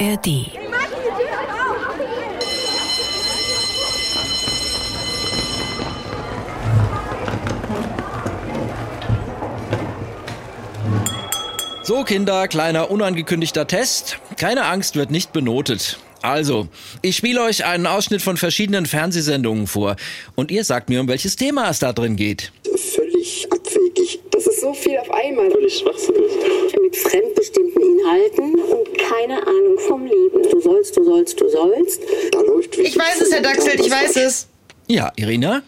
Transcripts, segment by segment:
ARD. So, Kinder, kleiner unangekündigter Test. Keine Angst, wird nicht benotet. Also, ich spiele euch einen Ausschnitt von verschiedenen Fernsehsendungen vor und ihr sagt mir, um welches Thema es da drin geht. Völlig abwegig. Das ist so viel auf einmal. Völlig schwachsinnig. Mit fremdbestimmten Inhalten und keine Ahnung vom Leben. Du sollst, du sollst, du sollst. Da läuft Ich weiß es, Herr Daxel, ich weiß es. Ja, Irina?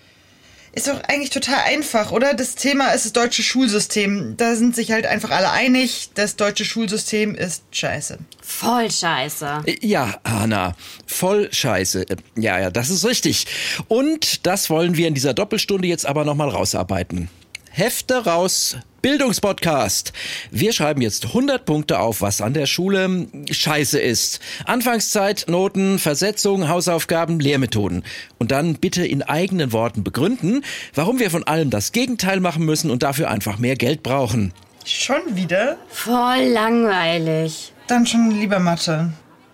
Ist doch eigentlich total einfach, oder? Das Thema ist das deutsche Schulsystem. Da sind sich halt einfach alle einig, das deutsche Schulsystem ist scheiße. Voll scheiße. Äh, Ja, Hanna, voll scheiße. Äh, Ja, ja, das ist richtig. Und das wollen wir in dieser Doppelstunde jetzt aber nochmal rausarbeiten. Hefte raus, Bildungspodcast. Wir schreiben jetzt 100 Punkte auf, was an der Schule scheiße ist. Anfangszeit, Noten, Versetzung, Hausaufgaben, Lehrmethoden. Und dann bitte in eigenen Worten begründen, warum wir von allem das Gegenteil machen müssen und dafür einfach mehr Geld brauchen. Schon wieder? Voll langweilig. Dann schon lieber Mathe.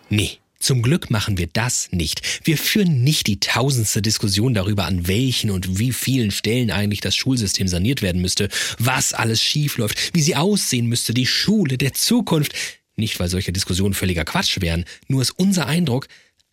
Nee, zum Glück machen wir das nicht. Wir führen nicht die tausendste Diskussion darüber, an welchen und wie vielen Stellen eigentlich das Schulsystem saniert werden müsste, was alles schiefläuft, wie sie aussehen müsste, die Schule der Zukunft. Nicht, weil solche Diskussionen völliger Quatsch wären, nur ist unser Eindruck,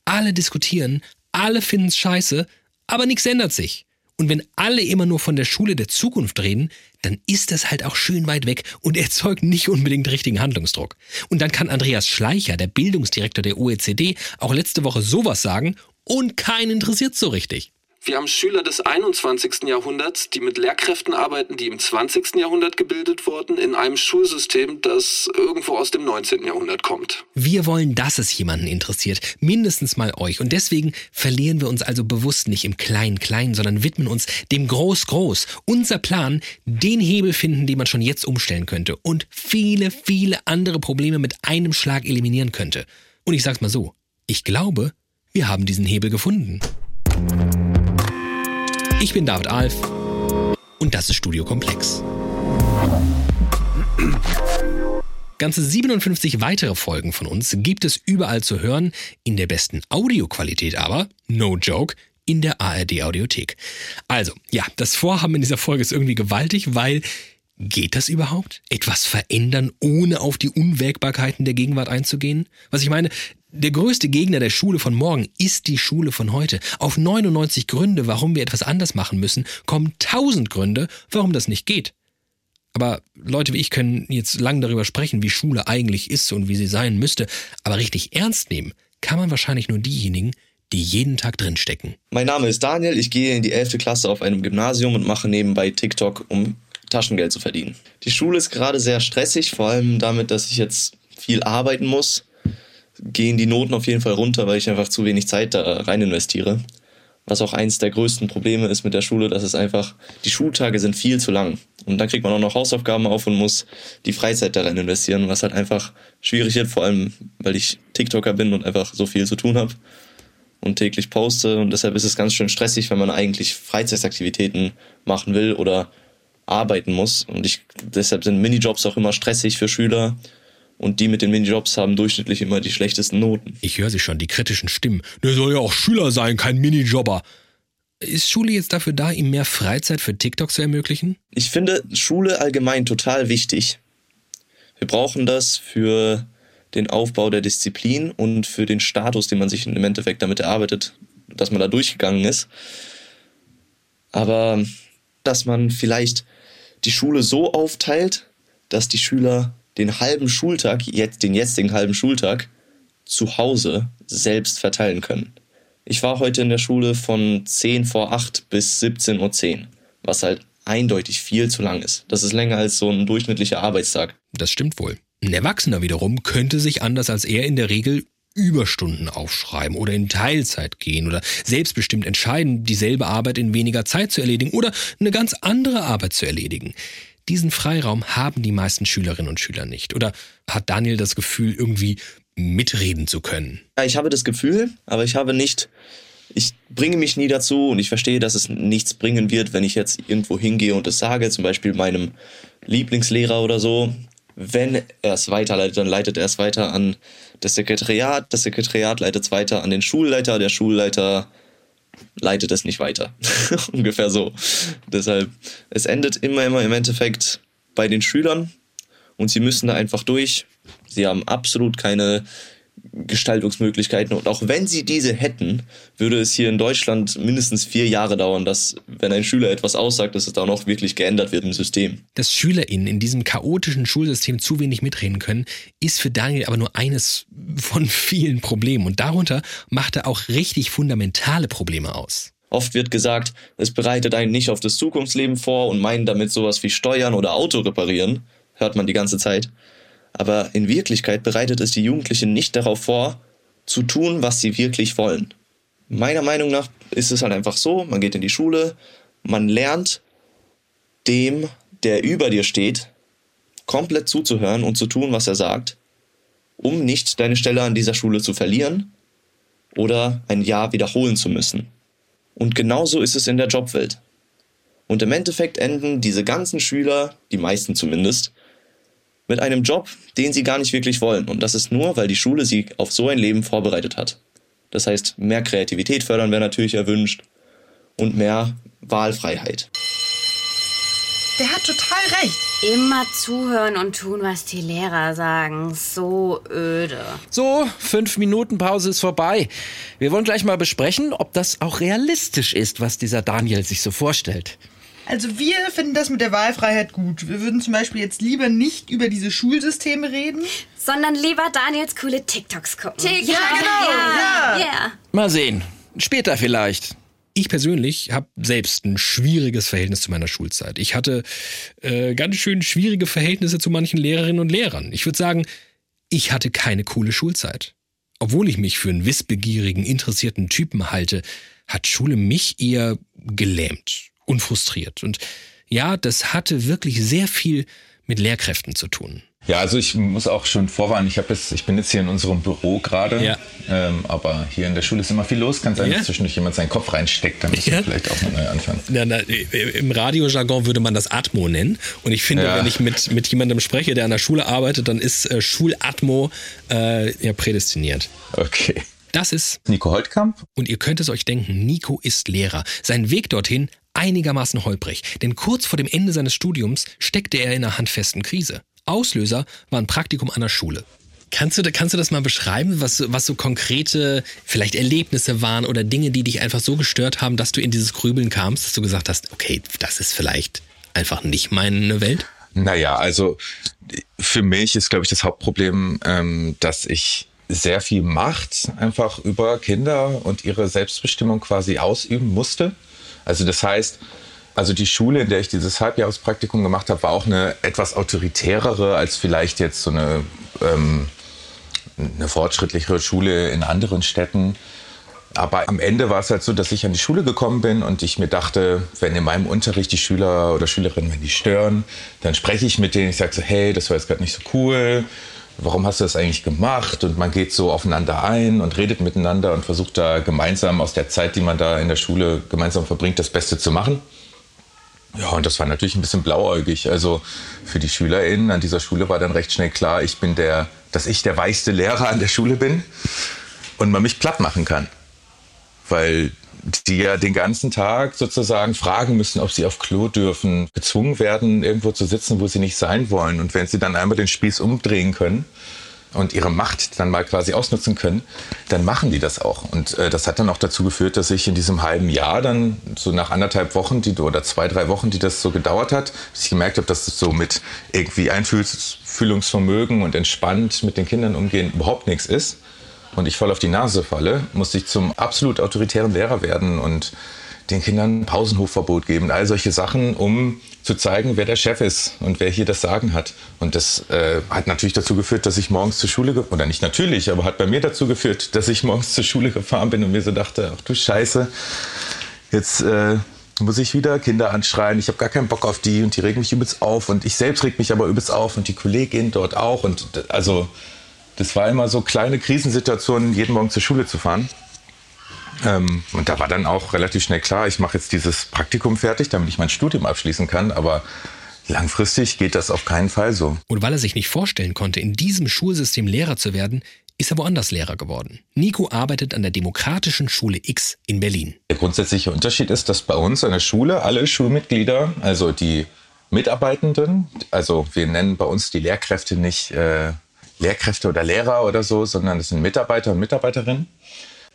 alle diskutieren, alle finden's scheiße, aber nichts ändert sich. Und wenn alle immer nur von der Schule der Zukunft reden, dann ist das halt auch schön weit weg und erzeugt nicht unbedingt richtigen Handlungsdruck. Und dann kann Andreas Schleicher, der Bildungsdirektor der OECD, auch letzte Woche sowas sagen und keinen interessiert so richtig. Wir haben Schüler des 21. Jahrhunderts, die mit Lehrkräften arbeiten, die im 20. Jahrhundert gebildet wurden, in einem Schulsystem, das irgendwo aus dem 19. Jahrhundert kommt. Wir wollen, dass es jemanden interessiert, mindestens mal euch. Und deswegen verlieren wir uns also bewusst nicht im Klein-Klein, sondern widmen uns dem Groß-Groß. Unser Plan, den Hebel finden, den man schon jetzt umstellen könnte und viele, viele andere Probleme mit einem Schlag eliminieren könnte. Und ich sag's mal so, ich glaube, wir haben diesen Hebel gefunden. Ich bin David Alf und das ist Studio Komplex. Ganze 57 weitere Folgen von uns gibt es überall zu hören, in der besten Audioqualität aber, no joke, in der ARD Audiothek. Also, ja, das Vorhaben in dieser Folge ist irgendwie gewaltig, weil geht das überhaupt? Etwas verändern, ohne auf die Unwägbarkeiten der Gegenwart einzugehen? Was ich meine, der größte Gegner der Schule von morgen ist die Schule von heute. Auf 99 Gründe, warum wir etwas anders machen müssen, kommen 1000 Gründe, warum das nicht geht. Aber Leute wie ich können jetzt lang darüber sprechen, wie Schule eigentlich ist und wie sie sein müsste. Aber richtig ernst nehmen kann man wahrscheinlich nur diejenigen, die jeden Tag drinstecken. Mein Name ist Daniel, ich gehe in die 11. Klasse auf einem Gymnasium und mache nebenbei TikTok, um Taschengeld zu verdienen. Die Schule ist gerade sehr stressig, vor allem damit, dass ich jetzt viel arbeiten muss. Gehen die Noten auf jeden Fall runter, weil ich einfach zu wenig Zeit da rein investiere. Was auch eins der größten Probleme ist mit der Schule, dass es einfach, die Schultage sind viel zu lang. Und dann kriegt man auch noch Hausaufgaben auf und muss die Freizeit darin investieren, was halt einfach schwierig wird, vor allem weil ich TikToker bin und einfach so viel zu tun habe und täglich poste. Und deshalb ist es ganz schön stressig, wenn man eigentlich Freizeitaktivitäten machen will oder arbeiten muss. Und ich, deshalb sind Minijobs auch immer stressig für Schüler. Und die mit den Minijobs haben durchschnittlich immer die schlechtesten Noten. Ich höre sie schon, die kritischen Stimmen. Der soll ja auch Schüler sein, kein Minijobber. Ist Schule jetzt dafür da, ihm mehr Freizeit für TikTok zu ermöglichen? Ich finde Schule allgemein total wichtig. Wir brauchen das für den Aufbau der Disziplin und für den Status, den man sich im Endeffekt damit erarbeitet, dass man da durchgegangen ist. Aber dass man vielleicht die Schule so aufteilt, dass die Schüler den halben Schultag, jetzt den jetzigen halben Schultag, zu Hause selbst verteilen können. Ich war heute in der Schule von 10 vor 8 bis 17.10 Uhr, was halt eindeutig viel zu lang ist. Das ist länger als so ein durchschnittlicher Arbeitstag. Das stimmt wohl. Ein Erwachsener wiederum könnte sich anders als er in der Regel Überstunden aufschreiben oder in Teilzeit gehen oder selbstbestimmt entscheiden, dieselbe Arbeit in weniger Zeit zu erledigen oder eine ganz andere Arbeit zu erledigen. Diesen Freiraum haben die meisten Schülerinnen und Schüler nicht. Oder hat Daniel das Gefühl, irgendwie mitreden zu können? Ja, ich habe das Gefühl, aber ich habe nicht, ich bringe mich nie dazu und ich verstehe, dass es nichts bringen wird, wenn ich jetzt irgendwo hingehe und es sage, zum Beispiel meinem Lieblingslehrer oder so. Wenn er es weiterleitet, dann leitet er es weiter an das Sekretariat, das Sekretariat leitet es weiter an den Schulleiter, der Schulleiter leitet es nicht weiter. Ungefähr so. Deshalb, es endet immer, immer im Endeffekt bei den Schülern und sie müssen da einfach durch. Sie haben absolut keine Gestaltungsmöglichkeiten. Und auch wenn sie diese hätten, würde es hier in Deutschland mindestens vier Jahre dauern, dass, wenn ein Schüler etwas aussagt, dass es dann auch wirklich geändert wird im System. Dass SchülerInnen in diesem chaotischen Schulsystem zu wenig mitreden können, ist für Daniel aber nur eines von vielen Problemen. Und darunter macht er auch richtig fundamentale Probleme aus. Oft wird gesagt, es bereitet einen nicht auf das Zukunftsleben vor und meinen damit sowas wie Steuern oder Auto reparieren. Hört man die ganze Zeit aber in Wirklichkeit bereitet es die Jugendlichen nicht darauf vor, zu tun, was sie wirklich wollen. Meiner Meinung nach ist es halt einfach so, man geht in die Schule, man lernt dem, der über dir steht, komplett zuzuhören und zu tun, was er sagt, um nicht deine Stelle an dieser Schule zu verlieren oder ein Jahr wiederholen zu müssen. Und genauso ist es in der Jobwelt. Und im Endeffekt enden diese ganzen Schüler, die meisten zumindest, mit einem Job, den sie gar nicht wirklich wollen. Und das ist nur, weil die Schule sie auf so ein Leben vorbereitet hat. Das heißt, mehr Kreativität fördern wäre natürlich erwünscht und mehr Wahlfreiheit. Der hat total recht. Immer zuhören und tun, was die Lehrer sagen. So öde. So, fünf Minuten Pause ist vorbei. Wir wollen gleich mal besprechen, ob das auch realistisch ist, was dieser Daniel sich so vorstellt. Also wir finden das mit der Wahlfreiheit gut. Wir würden zum Beispiel jetzt lieber nicht über diese Schulsysteme reden. Sondern lieber Daniels coole TikToks gucken. TikTok, ja, genau. Ja. ja. Mal sehen. Später vielleicht. Ich persönlich habe selbst ein schwieriges Verhältnis zu meiner Schulzeit. Ich hatte äh, ganz schön schwierige Verhältnisse zu manchen Lehrerinnen und Lehrern. Ich würde sagen, ich hatte keine coole Schulzeit. Obwohl ich mich für einen wissbegierigen, interessierten Typen halte, hat Schule mich eher gelähmt unfrustriert. Und ja, das hatte wirklich sehr viel mit Lehrkräften zu tun. Ja, also ich muss auch schon vorwarnen, ich, jetzt, ich bin jetzt hier in unserem Büro gerade, ja. ähm, aber hier in der Schule ist immer viel los. Kann sein, ja. dass zwischendurch jemand seinen Kopf reinsteckt, dann müssen ja. wir vielleicht auch mal neu anfangen. Na, na, Im Radiojargon würde man das Atmo nennen. Und ich finde, wenn ich mit, mit jemandem spreche, der an der Schule arbeitet, dann ist äh, Schulatmo äh, ja prädestiniert. Okay. Das ist Nico Holtkamp. Und ihr könnt es euch denken, Nico ist Lehrer. Sein Weg dorthin einigermaßen holprig, denn kurz vor dem Ende seines Studiums steckte er in einer handfesten Krise. Auslöser war ein Praktikum an der Schule. Kannst du, kannst du das mal beschreiben, was, was so konkrete vielleicht Erlebnisse waren oder Dinge, die dich einfach so gestört haben, dass du in dieses Grübeln kamst, dass du gesagt hast, okay, das ist vielleicht einfach nicht meine Welt? Naja, also für mich ist, glaube ich, das Hauptproblem, ähm, dass ich sehr viel Macht einfach über Kinder und ihre Selbstbestimmung quasi ausüben musste. Also das heißt, also die Schule, in der ich dieses Halbjahrespraktikum gemacht habe, war auch eine etwas autoritärere als vielleicht jetzt so eine, ähm, eine fortschrittlichere Schule in anderen Städten. Aber am Ende war es halt so, dass ich an die Schule gekommen bin und ich mir dachte, wenn in meinem Unterricht die Schüler oder Schülerinnen, wenn die stören, dann spreche ich mit denen. Ich sage so, hey, das war jetzt gerade nicht so cool warum hast du das eigentlich gemacht? Und man geht so aufeinander ein und redet miteinander und versucht da gemeinsam aus der Zeit, die man da in der Schule gemeinsam verbringt, das Beste zu machen. Ja, und das war natürlich ein bisschen blauäugig. Also für die SchülerInnen an dieser Schule war dann recht schnell klar, ich bin der, dass ich der weichste Lehrer an der Schule bin und man mich platt machen kann. Weil die ja den ganzen Tag sozusagen fragen müssen, ob sie auf Klo dürfen, gezwungen werden, irgendwo zu sitzen, wo sie nicht sein wollen. Und wenn sie dann einmal den Spieß umdrehen können und ihre Macht dann mal quasi ausnutzen können, dann machen die das auch. Und äh, das hat dann auch dazu geführt, dass ich in diesem halben Jahr dann so nach anderthalb Wochen, die oder zwei, drei Wochen, die das so gedauert hat, dass ich gemerkt habe, dass das so mit irgendwie Einfühlungsvermögen und entspannt mit den Kindern umgehen überhaupt nichts ist und ich voll auf die Nase falle, musste ich zum absolut autoritären Lehrer werden und den Kindern Pausenhofverbot geben. All solche Sachen, um zu zeigen, wer der Chef ist und wer hier das Sagen hat. Und das äh, hat natürlich dazu geführt, dass ich morgens zur Schule, oder nicht natürlich, aber hat bei mir dazu geführt, dass ich morgens zur Schule gefahren bin und mir so dachte, ach du Scheiße, jetzt äh, muss ich wieder Kinder anschreien, ich habe gar keinen Bock auf die und die regen mich übelst auf und ich selbst reg mich aber übelst auf und die Kollegin dort auch und also das war immer so kleine Krisensituationen, jeden Morgen zur Schule zu fahren. Ähm, und da war dann auch relativ schnell klar, ich mache jetzt dieses Praktikum fertig, damit ich mein Studium abschließen kann. Aber Langfristig geht das auf keinen Fall so. Und weil er sich nicht vorstellen konnte, in diesem Schulsystem Lehrer zu werden, ist er woanders Lehrer geworden. Nico arbeitet an der Demokratischen Schule X in Berlin. Der grundsätzliche Unterschied ist, dass bei uns an der Schule alle Schulmitglieder, also die Mitarbeitenden, also wir nennen bei uns die Lehrkräfte nicht äh, Lehrkräfte oder Lehrer oder so, sondern das sind Mitarbeiter und Mitarbeiterinnen.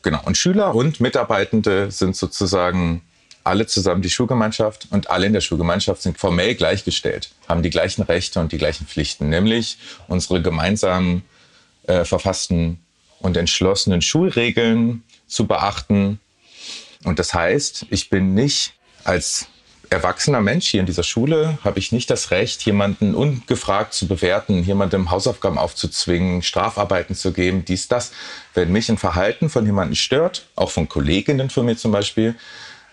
Genau. Und Schüler und Mitarbeitende sind sozusagen alle zusammen die Schulgemeinschaft und alle in der Schulgemeinschaft sind formell gleichgestellt, haben die gleichen Rechte und die gleichen Pflichten, nämlich unsere gemeinsamen äh, verfassten und entschlossenen Schulregeln zu beachten. Und das heißt, ich bin nicht als erwachsener Mensch hier in dieser Schule, habe ich nicht das Recht, jemanden ungefragt zu bewerten, jemandem Hausaufgaben aufzuzwingen, Strafarbeiten zu geben, dies, das. Wenn mich ein Verhalten von jemandem stört, auch von Kolleginnen von mir zum Beispiel,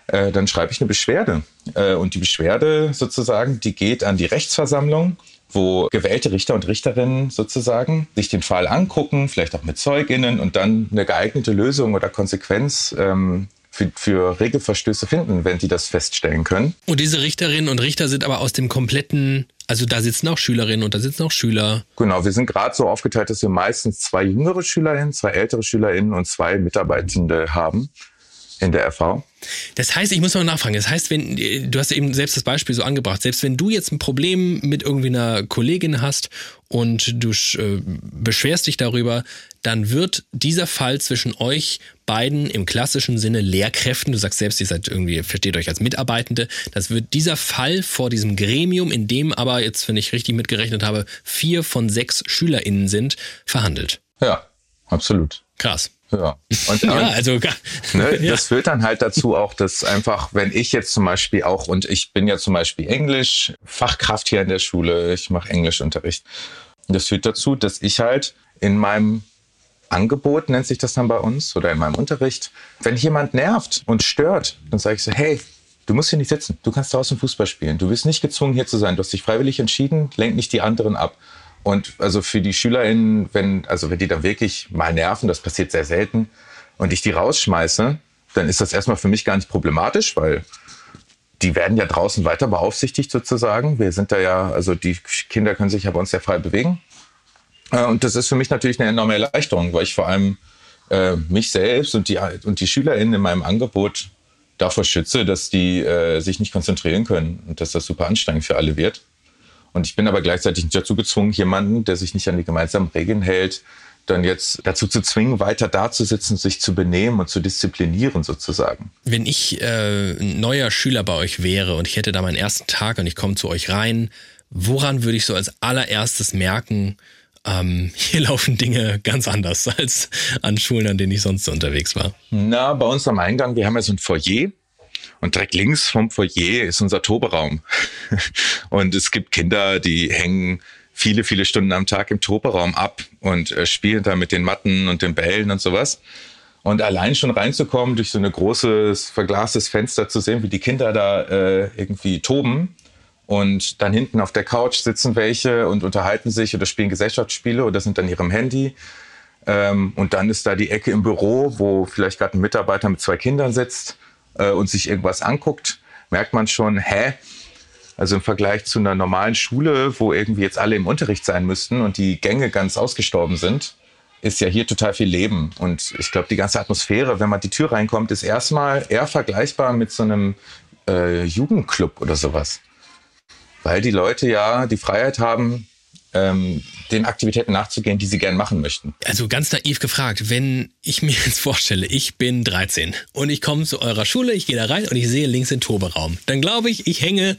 äh, dann schreibe ich eine Beschwerde. Äh, und die Beschwerde sozusagen, die geht an die Rechtsversammlung wo gewählte Richter und Richterinnen sozusagen sich den Fall angucken, vielleicht auch mit Zeuginnen und dann eine geeignete Lösung oder Konsequenz ähm, für, für Regelverstöße finden, wenn sie das feststellen können. Und diese Richterinnen und Richter sind aber aus dem kompletten, also da sitzen auch Schülerinnen und da sitzen auch Schüler. Genau, wir sind gerade so aufgeteilt, dass wir meistens zwei jüngere Schülerinnen, zwei ältere Schülerinnen und zwei Mitarbeitende haben in der FV. Das heißt, ich muss mal nachfragen. Das heißt, wenn du hast eben selbst das Beispiel so angebracht, selbst wenn du jetzt ein Problem mit irgendwie einer Kollegin hast und du äh, beschwerst dich darüber, dann wird dieser Fall zwischen euch beiden im klassischen Sinne Lehrkräften, du sagst selbst, ihr seid irgendwie, versteht euch als Mitarbeitende, das wird dieser Fall vor diesem Gremium, in dem aber jetzt, wenn ich richtig mitgerechnet habe, vier von sechs SchülerInnen sind, verhandelt. Ja, absolut. Krass. Ja, und, ja, also ne, ja. das führt dann halt dazu auch, dass einfach, wenn ich jetzt zum Beispiel auch, und ich bin ja zum Beispiel Englisch, Fachkraft hier in der Schule, ich mache Englischunterricht. Das führt dazu, dass ich halt in meinem Angebot, nennt sich das dann bei uns, oder in meinem Unterricht, wenn jemand nervt und stört, dann sage ich so, hey, du musst hier nicht sitzen, du kannst draußen Fußball spielen, du bist nicht gezwungen hier zu sein, du hast dich freiwillig entschieden, lenk nicht die anderen ab. Und also für die SchülerInnen, wenn, also wenn die dann wirklich mal nerven, das passiert sehr selten, und ich die rausschmeiße, dann ist das erstmal für mich gar nicht problematisch, weil die werden ja draußen weiter beaufsichtigt sozusagen. Wir sind da ja, also die Kinder können sich ja bei uns sehr frei bewegen. Äh, und das ist für mich natürlich eine enorme Erleichterung, weil ich vor allem äh, mich selbst und die, und die SchülerInnen in meinem Angebot davor schütze, dass die äh, sich nicht konzentrieren können und dass das super anstrengend für alle wird. Und ich bin aber gleichzeitig nicht dazu gezwungen, jemanden, der sich nicht an die gemeinsamen Regeln hält, dann jetzt dazu zu zwingen, weiter dazusitzen, sich zu benehmen und zu disziplinieren sozusagen. Wenn ich äh, ein neuer Schüler bei euch wäre und ich hätte da meinen ersten Tag und ich komme zu euch rein, woran würde ich so als allererstes merken, ähm, hier laufen Dinge ganz anders als an Schulen, an denen ich sonst so unterwegs war? Na, bei uns am Eingang, wir haben ja so ein Foyer und direkt links vom Foyer ist unser Toberaum. und es gibt Kinder, die hängen viele, viele Stunden am Tag im Toberaum ab und äh, spielen da mit den Matten und den Bällen und sowas. Und allein schon reinzukommen, durch so ein großes, verglastes Fenster zu sehen, wie die Kinder da äh, irgendwie toben. Und dann hinten auf der Couch sitzen welche und unterhalten sich oder spielen Gesellschaftsspiele oder sind an ihrem Handy. Ähm, und dann ist da die Ecke im Büro, wo vielleicht gerade ein Mitarbeiter mit zwei Kindern sitzt äh, und sich irgendwas anguckt, merkt man schon, hä? Also im Vergleich zu einer normalen Schule, wo irgendwie jetzt alle im Unterricht sein müssten und die Gänge ganz ausgestorben sind, ist ja hier total viel Leben. Und ich glaube, die ganze Atmosphäre, wenn man die Tür reinkommt, ist erstmal eher vergleichbar mit so einem äh, Jugendclub oder sowas. Weil die Leute ja die Freiheit haben, ähm, den Aktivitäten nachzugehen, die sie gern machen möchten. Also ganz naiv gefragt, wenn ich mir jetzt vorstelle, ich bin 13 und ich komme zu eurer Schule, ich gehe da rein und ich sehe links den Turberaum, dann glaube ich, ich hänge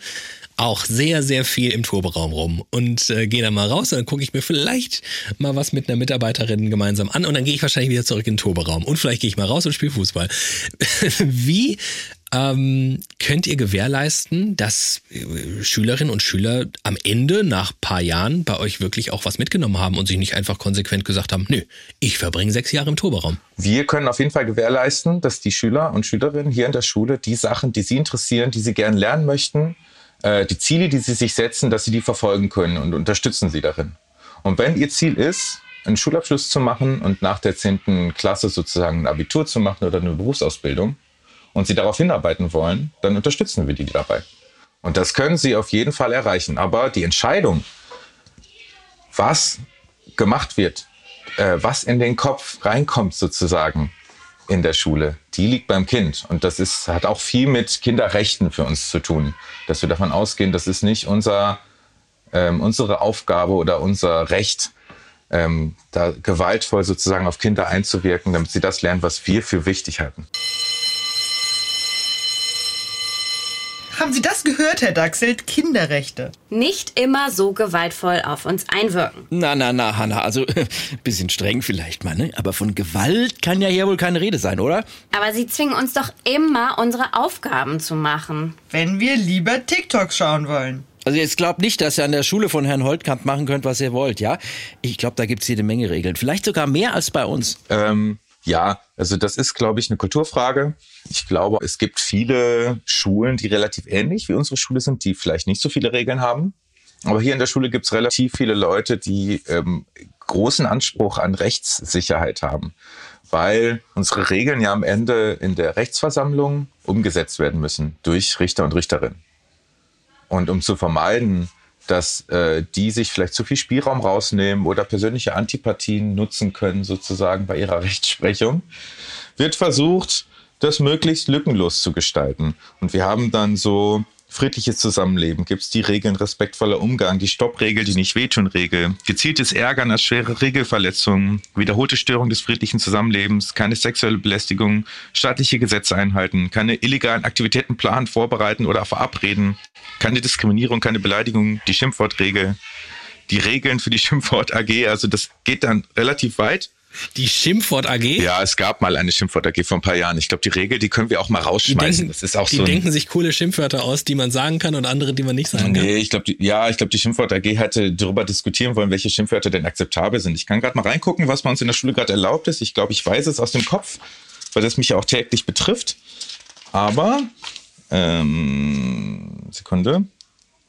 auch sehr, sehr viel im Turberaum rum und äh, gehe da mal raus und dann gucke ich mir vielleicht mal was mit einer Mitarbeiterin gemeinsam an und dann gehe ich wahrscheinlich wieder zurück in den Turberaum und vielleicht gehe ich mal raus und spiele Fußball. Wie ähm, könnt ihr gewährleisten, dass äh, Schülerinnen und Schüler am Ende nach ein paar Jahren bei euch wirklich auch was mitgenommen haben und sich nicht einfach konsequent gesagt haben, nö, ich verbringe sechs Jahre im Turberaum? Wir können auf jeden Fall gewährleisten, dass die Schüler und Schülerinnen hier in der Schule die Sachen, die sie interessieren, die sie gern lernen möchten, äh, die Ziele, die sie sich setzen, dass sie die verfolgen können und unterstützen sie darin. Und wenn ihr Ziel ist, einen Schulabschluss zu machen und nach der 10. Klasse sozusagen ein Abitur zu machen oder eine Berufsausbildung, und sie darauf hinarbeiten wollen, dann unterstützen wir die dabei. Und das können sie auf jeden Fall erreichen. Aber die Entscheidung, was gemacht wird, äh, was in den Kopf reinkommt sozusagen in der Schule, die liegt beim Kind. Und das ist, hat auch viel mit Kinderrechten für uns zu tun. Dass wir davon ausgehen, das ist nicht unser, ähm, unsere Aufgabe oder unser Recht, ähm, da gewaltvoll sozusagen auf Kinder einzuwirken, damit sie das lernen, was wir für wichtig halten. Haben Sie das gehört, Herr Dachselt? Kinderrechte. Nicht immer so gewaltvoll auf uns einwirken. Na, na, na, Hanna, also bisschen streng vielleicht mal, ne? Aber von Gewalt kann ja hier wohl keine Rede sein, oder? Aber sie zwingen uns doch immer, unsere Aufgaben zu machen. Wenn wir lieber TikToks schauen wollen. Also jetzt glaubt nicht, dass ihr an der Schule von Herrn Holtkamp machen könnt, was ihr wollt, ja? Ich glaube, da gibt's jede Menge Regeln. Vielleicht sogar mehr als bei uns. Ähm, ja, also das ist, glaube ich, eine Kulturfrage. Ich glaube, es gibt viele Schulen, die relativ ähnlich wie unsere Schule sind, die vielleicht nicht so viele Regeln haben. Aber hier in der Schule gibt es relativ viele Leute, die ähm, großen Anspruch an Rechtssicherheit haben, weil unsere Regeln ja am Ende in der Rechtsversammlung umgesetzt werden müssen durch Richter und Richterinnen. Und um zu vermeiden, dass äh, die sich vielleicht zu viel Spielraum rausnehmen oder persönliche Antipathien nutzen können, sozusagen bei ihrer Rechtsprechung, wird versucht, das möglichst lückenlos zu gestalten. Und wir haben dann so friedliches Zusammenleben, gibt es die Regeln respektvoller Umgang, die Stoppregel, die nicht wehtun Regel, gezieltes Ärgern als schwere Regelverletzungen, wiederholte Störung des friedlichen Zusammenlebens, keine sexuelle Belästigung, staatliche Gesetze einhalten, keine illegalen Aktivitäten planen, vorbereiten oder verabreden, keine Diskriminierung, keine Beleidigung, die Schimpfwortregel, die Regeln für die Schimpfwort AG, also das geht dann relativ weit. Die Schimpfwort AG? Ja, es gab mal eine Schimpfwort AG vor ein paar Jahren. Ich glaube, die Regel, die können wir auch mal rausschmeißen. denken, das ist auch die so denken sich coole Schimpfwörter aus, die man sagen kann und andere, die man nicht sagen kann. Nee, ich glaube, ja, ich glaube, die Schimpfwort AG hätte darüber diskutieren wollen, welche Schimpfwörter denn akzeptabel sind. Ich kann gerade mal reingucken, was bei uns in der Schule gerade erlaubt ist. Ich glaube, ich weiß es aus dem Kopf, weil das mich ja auch täglich betrifft. Aber, ähm, Sekunde.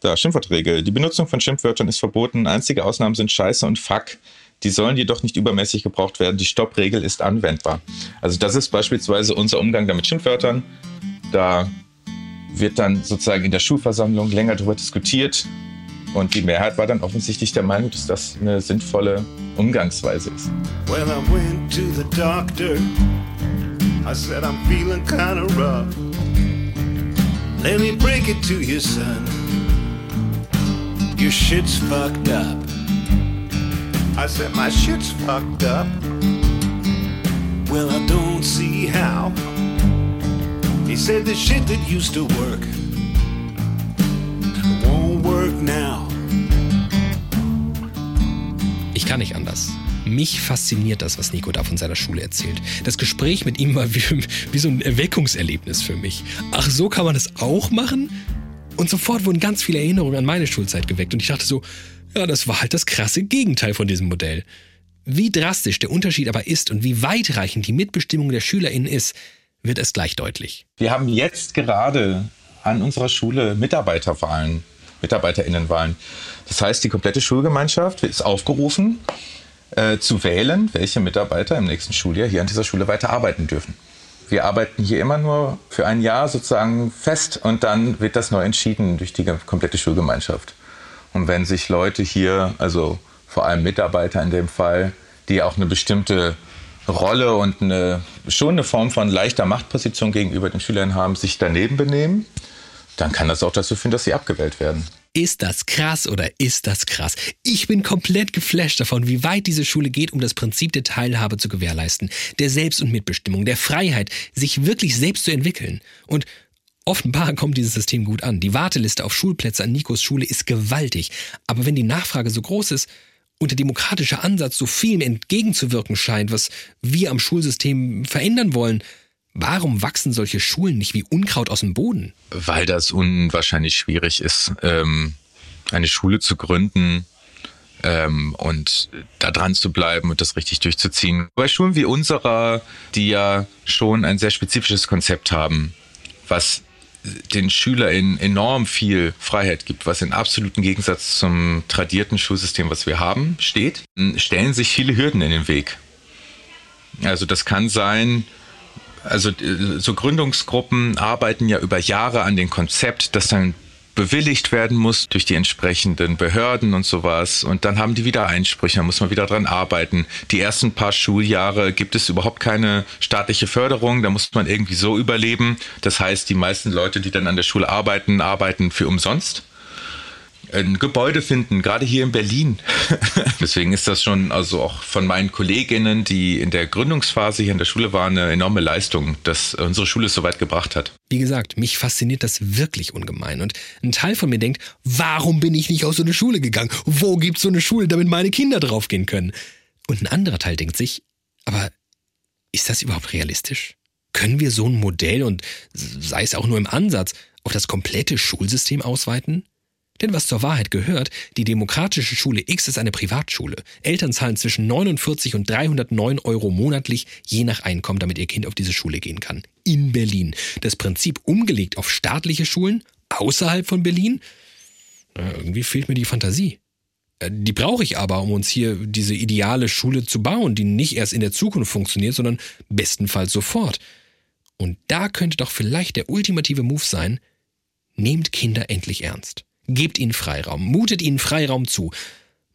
Da, Schimpfwortregel. Die Benutzung von Schimpfwörtern ist verboten. Einzige Ausnahmen sind Scheiße und Fuck. Die sollen jedoch nicht übermäßig gebraucht werden. Die Stoppregel ist anwendbar. Also das ist beispielsweise unser Umgang da mit Schimpfwörtern. Da wird dann sozusagen in der Schulversammlung länger darüber diskutiert. Und die Mehrheit war dann offensichtlich der Meinung, dass das eine sinnvolle Umgangsweise ist. Well, I went to the doctor. I said, I'm feeling kind of rough. Let me break it to you, son. Your shit's fucked up. I said, My shit's fucked up. Well, I don't see how. He said, The shit that used to work won't work now. Ich kann nicht anders. Mich fasziniert das, was Nico da von seiner Schule erzählt. Das Gespräch mit ihm war wie, wie so ein Erweckungserlebnis für mich. Ach, so kann man das auch machen? Und sofort wurden ganz viele Erinnerungen an meine Schulzeit geweckt. Und ich dachte so, ja, das war halt das krasse Gegenteil von diesem Modell. Wie drastisch der Unterschied aber ist und wie weitreichend die Mitbestimmung der SchülerInnen ist, wird erst gleich deutlich. Wir haben jetzt gerade an unserer Schule Mitarbeiterwahlen, MitarbeiterInnenwahlen. Das heißt, die komplette Schulgemeinschaft ist aufgerufen, äh, zu wählen, welche Mitarbeiter im nächsten Schuljahr hier an dieser Schule weiter arbeiten dürfen. Wir arbeiten hier immer nur für ein Jahr sozusagen fest und dann wird das neu entschieden durch die komplette Schulgemeinschaft. Und wenn sich Leute hier, also vor allem Mitarbeiter in dem Fall, die auch eine bestimmte Rolle und eine, schon eine Form von leichter Machtposition gegenüber den Schülern haben, sich daneben benehmen, dann kann das auch dazu führen, dass sie abgewählt werden. Ist das krass oder ist das krass? Ich bin komplett geflasht davon, wie weit diese Schule geht, um das Prinzip der Teilhabe zu gewährleisten, der Selbst- und Mitbestimmung, der Freiheit, sich wirklich selbst zu entwickeln. Und offenbar kommt dieses System gut an. Die Warteliste auf Schulplätze an Nikos Schule ist gewaltig. Aber wenn die Nachfrage so groß ist und der demokratische Ansatz so vielem entgegenzuwirken scheint, was wir am Schulsystem verändern wollen, Warum wachsen solche Schulen nicht wie Unkraut aus dem Boden? Weil das unwahrscheinlich schwierig ist, ähm, eine Schule zu gründen ähm, und da dran zu bleiben und das richtig durchzuziehen. Bei Schulen wie unserer, die ja schon ein sehr spezifisches Konzept haben, was den SchülerInnen enorm viel Freiheit gibt, was in absolutem Gegensatz zum tradierten Schulsystem, was wir haben, steht, stellen sich viele Hürden in den Weg. Also das kann sein, also so Gründungsgruppen arbeiten ja über Jahre an dem Konzept, das dann bewilligt werden muss durch die entsprechenden Behörden und sowas. Und dann haben die wieder Einsprüche, da muss man wieder dran arbeiten. Die ersten paar Schuljahre gibt es überhaupt keine staatliche Förderung, da muss man irgendwie so überleben. Das heißt, die meisten Leute, die dann an der Schule arbeiten, arbeiten für umsonst ein Gebäude finden, gerade hier in Berlin. Deswegen ist das schon, also auch von meinen Kolleginnen, die in der Gründungsphase hier in der Schule waren, eine enorme Leistung, dass unsere Schule es so weit gebracht hat. Wie gesagt, mich fasziniert das wirklich ungemein. Und ein Teil von mir denkt, warum bin ich nicht auf so eine Schule gegangen? Wo gibt's so eine Schule, damit meine Kinder draufgehen können? Und ein anderer Teil denkt sich, aber ist das überhaupt realistisch? Können wir so ein Modell und sei es auch nur im Ansatz auf das komplette Schulsystem ausweiten? Denn was zur Wahrheit gehört, die Demokratische Schule X ist eine Privatschule. Eltern zahlen zwischen 49 und 309 Euro monatlich, je nach Einkommen, damit ihr Kind auf diese Schule gehen kann. In Berlin. Das Prinzip umgelegt auf staatliche Schulen außerhalb von Berlin? Na, irgendwie fehlt mir die Fantasie. Äh, die brauche ich aber, um uns hier diese ideale Schule zu bauen, die nicht erst in der Zukunft funktioniert, sondern bestenfalls sofort. Und da könnte doch vielleicht der ultimative Move sein, nehmt Kinder endlich ernst. Gebt ihnen Freiraum, mutet ihnen Freiraum zu.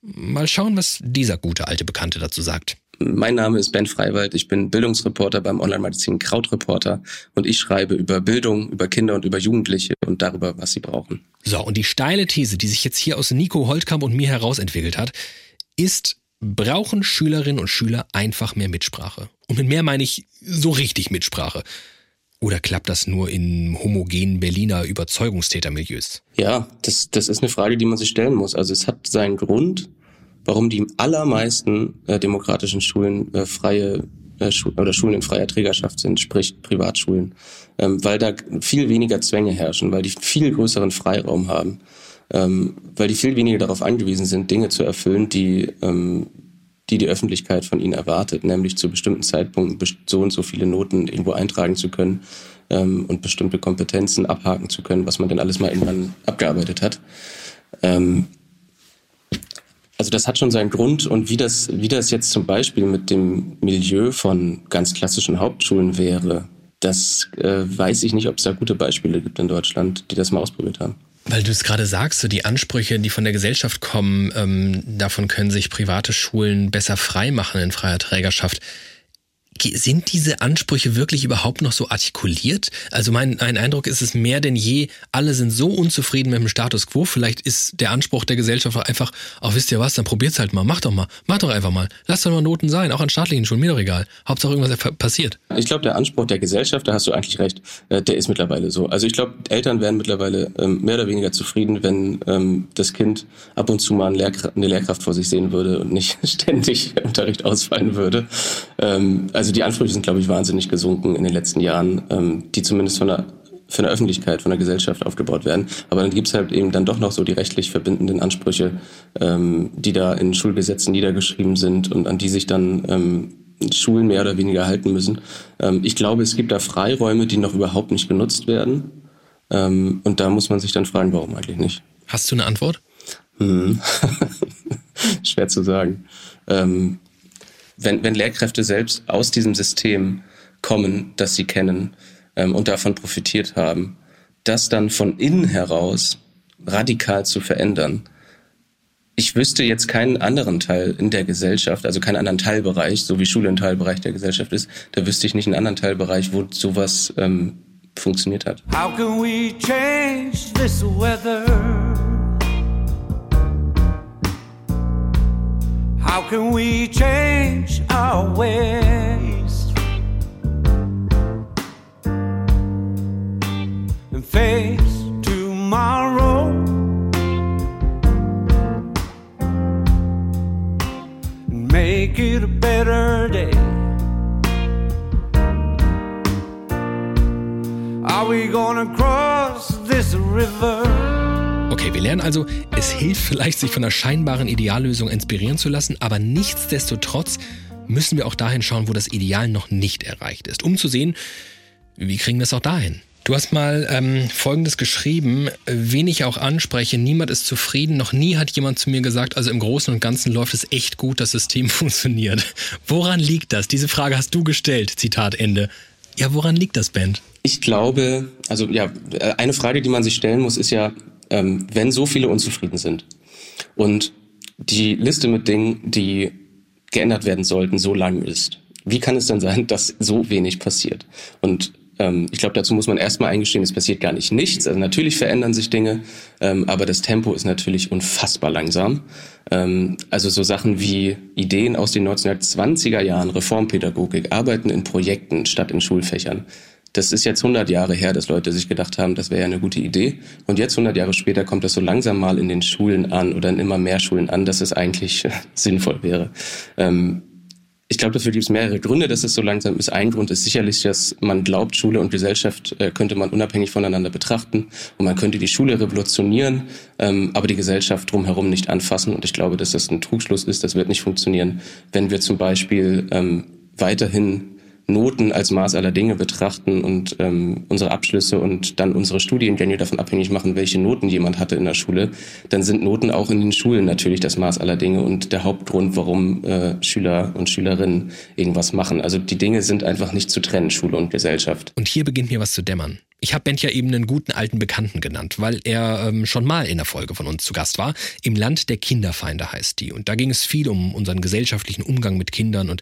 Mal schauen, was dieser gute alte Bekannte dazu sagt. Mein Name ist Ben Freiwald, ich bin Bildungsreporter beim Online-Magazin Krautreporter und ich schreibe über Bildung, über Kinder und über Jugendliche und darüber, was sie brauchen. So, und die steile These, die sich jetzt hier aus Nico Holtkamp und mir herausentwickelt hat, ist, brauchen Schülerinnen und Schüler einfach mehr Mitsprache. Und mit mehr meine ich so richtig Mitsprache. Oder klappt das nur in homogenen Berliner Überzeugungstätermilieus? Ja, das, das ist eine Frage, die man sich stellen muss. Also es hat seinen Grund, warum die allermeisten äh, demokratischen Schulen äh, freie äh, oder Schulen in freier Trägerschaft sind, sprich Privatschulen, ähm, weil da viel weniger Zwänge herrschen, weil die viel größeren Freiraum haben, ähm, weil die viel weniger darauf angewiesen sind, Dinge zu erfüllen, die ähm, die die Öffentlichkeit von ihnen erwartet, nämlich zu bestimmten Zeitpunkten so und so viele Noten irgendwo eintragen zu können ähm, und bestimmte Kompetenzen abhaken zu können, was man denn alles mal irgendwann abgearbeitet hat. Ähm, also das hat schon seinen Grund und wie das, wie das jetzt zum Beispiel mit dem Milieu von ganz klassischen Hauptschulen wäre, das äh, weiß ich nicht, ob es da gute Beispiele gibt in Deutschland, die das mal ausprobiert haben. Weil du es gerade sagst, so die Ansprüche, die von der Gesellschaft kommen, ähm, davon können sich private Schulen besser frei machen in freier Trägerschaft sind diese Ansprüche wirklich überhaupt noch so artikuliert? Also mein, mein Eindruck ist es mehr denn je, alle sind so unzufrieden mit dem Status quo. Vielleicht ist der Anspruch der Gesellschaft einfach, auch wisst ihr was, dann probiert's halt mal, mach doch mal, mach doch einfach mal. Lass doch mal Noten sein, auch an staatlichen Schulen, mir doch egal. Hauptsache irgendwas passiert. Ich glaube, der Anspruch der Gesellschaft, da hast du eigentlich recht, äh, der ist mittlerweile so. Also ich glaube, Eltern werden mittlerweile ähm, mehr oder weniger zufrieden, wenn ähm, das Kind ab und zu mal eine Lehrkraft vor sich sehen würde und nicht ständig Unterricht ausfallen würde. Ähm, also also die Ansprüche sind, glaube ich, wahnsinnig gesunken in den letzten Jahren, ähm, die zumindest von der von der Öffentlichkeit, von der Gesellschaft aufgebaut werden. Aber dann gibt es halt eben dann doch noch so die rechtlich verbindenden Ansprüche, ähm, die da in Schulgesetzen niedergeschrieben sind und an die sich dann ähm, Schulen mehr oder weniger halten müssen. Ähm, ich glaube, es gibt da Freiräume, die noch überhaupt nicht genutzt werden. Ähm, und da muss man sich dann fragen, warum eigentlich nicht. Hast du eine Antwort? Hm. Schwer zu sagen. Ähm, wenn, wenn Lehrkräfte selbst aus diesem System kommen, das sie kennen ähm, und davon profitiert haben, das dann von innen heraus radikal zu verändern. Ich wüsste jetzt keinen anderen Teil in der Gesellschaft, also keinen anderen Teilbereich, so wie Schule ein Teilbereich der Gesellschaft ist, da wüsste ich nicht einen anderen Teilbereich, wo sowas ähm, funktioniert hat. How can we change this weather? How can we change our ways and face tomorrow? And make it a better day. Are we gonna cross this river? Okay, wir lernen also, es hilft vielleicht, sich von einer scheinbaren Ideallösung inspirieren zu lassen, aber nichtsdestotrotz müssen wir auch dahin schauen, wo das Ideal noch nicht erreicht ist, um zu sehen, wie kriegen wir es auch dahin. Du hast mal ähm, Folgendes geschrieben, wen ich auch anspreche, niemand ist zufrieden, noch nie hat jemand zu mir gesagt, also im Großen und Ganzen läuft es echt gut, das System funktioniert. Woran liegt das? Diese Frage hast du gestellt, Zitat Ende. Ja, woran liegt das, Band? Ich glaube, also ja, eine Frage, die man sich stellen muss, ist ja, ähm, wenn so viele unzufrieden sind und die Liste mit Dingen, die geändert werden sollten, so lang ist, wie kann es denn sein, dass so wenig passiert? Und ähm, ich glaube, dazu muss man erstmal eingestehen, es passiert gar nicht nichts. Also natürlich verändern sich Dinge, ähm, aber das Tempo ist natürlich unfassbar langsam. Ähm, also so Sachen wie Ideen aus den 1920er Jahren, Reformpädagogik, Arbeiten in Projekten statt in Schulfächern. Das ist jetzt 100 Jahre her, dass Leute sich gedacht haben, das wäre ja eine gute Idee. Und jetzt 100 Jahre später kommt das so langsam mal in den Schulen an oder in immer mehr Schulen an, dass es eigentlich sinnvoll wäre. Ähm, ich glaube, dafür gibt es mehrere Gründe, dass es so langsam ist. Ein Grund ist sicherlich, dass man glaubt, Schule und Gesellschaft äh, könnte man unabhängig voneinander betrachten und man könnte die Schule revolutionieren, ähm, aber die Gesellschaft drumherum nicht anfassen. Und ich glaube, dass das ein Trugschluss ist. Das wird nicht funktionieren, wenn wir zum Beispiel ähm, weiterhin Noten als Maß aller Dinge betrachten und ähm, unsere Abschlüsse und dann unsere Studiengänge davon abhängig machen, welche Noten jemand hatte in der Schule, dann sind Noten auch in den Schulen natürlich das Maß aller Dinge und der Hauptgrund, warum äh, Schüler und Schülerinnen irgendwas machen. Also die Dinge sind einfach nicht zu trennen, Schule und Gesellschaft. Und hier beginnt mir was zu dämmern. Ich habe Bent ja eben einen guten alten Bekannten genannt, weil er ähm, schon mal in der Folge von uns zu Gast war. Im Land der Kinderfeinde heißt die. Und da ging es viel um unseren gesellschaftlichen Umgang mit Kindern und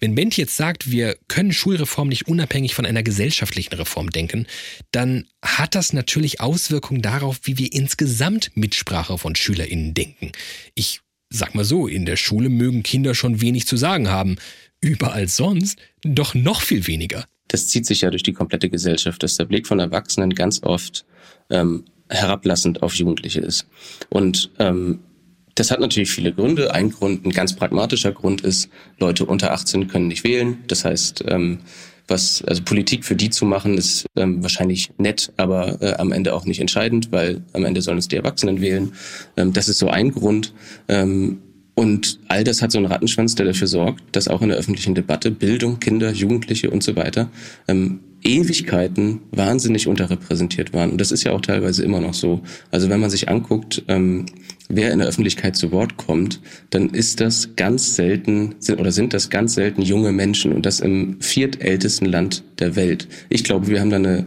wenn Bent jetzt sagt, wir können Schulreform nicht unabhängig von einer gesellschaftlichen Reform denken, dann hat das natürlich Auswirkungen darauf, wie wir insgesamt Mitsprache von SchülerInnen denken. Ich sag mal so, in der Schule mögen Kinder schon wenig zu sagen haben. Überall sonst doch noch viel weniger. Das zieht sich ja durch die komplette Gesellschaft, dass der Blick von Erwachsenen ganz oft ähm, herablassend auf Jugendliche ist. Und ähm, das hat natürlich viele Gründe. Ein Grund, ein ganz pragmatischer Grund ist, Leute unter 18 können nicht wählen. Das heißt, ähm, was, also Politik für die zu machen, ist ähm, wahrscheinlich nett, aber äh, am Ende auch nicht entscheidend, weil am Ende sollen es die Erwachsenen wählen. Ähm, das ist so ein Grund. Ähm, und all das hat so einen Rattenschwanz, der dafür sorgt, dass auch in der öffentlichen Debatte Bildung, Kinder, Jugendliche und so weiter ähm, Ewigkeiten wahnsinnig unterrepräsentiert waren. Und das ist ja auch teilweise immer noch so. Also wenn man sich anguckt, ähm, wer in der Öffentlichkeit zu Wort kommt, dann ist das ganz selten sind, oder sind das ganz selten junge Menschen und das im viertältesten Land der Welt. Ich glaube, wir haben da eine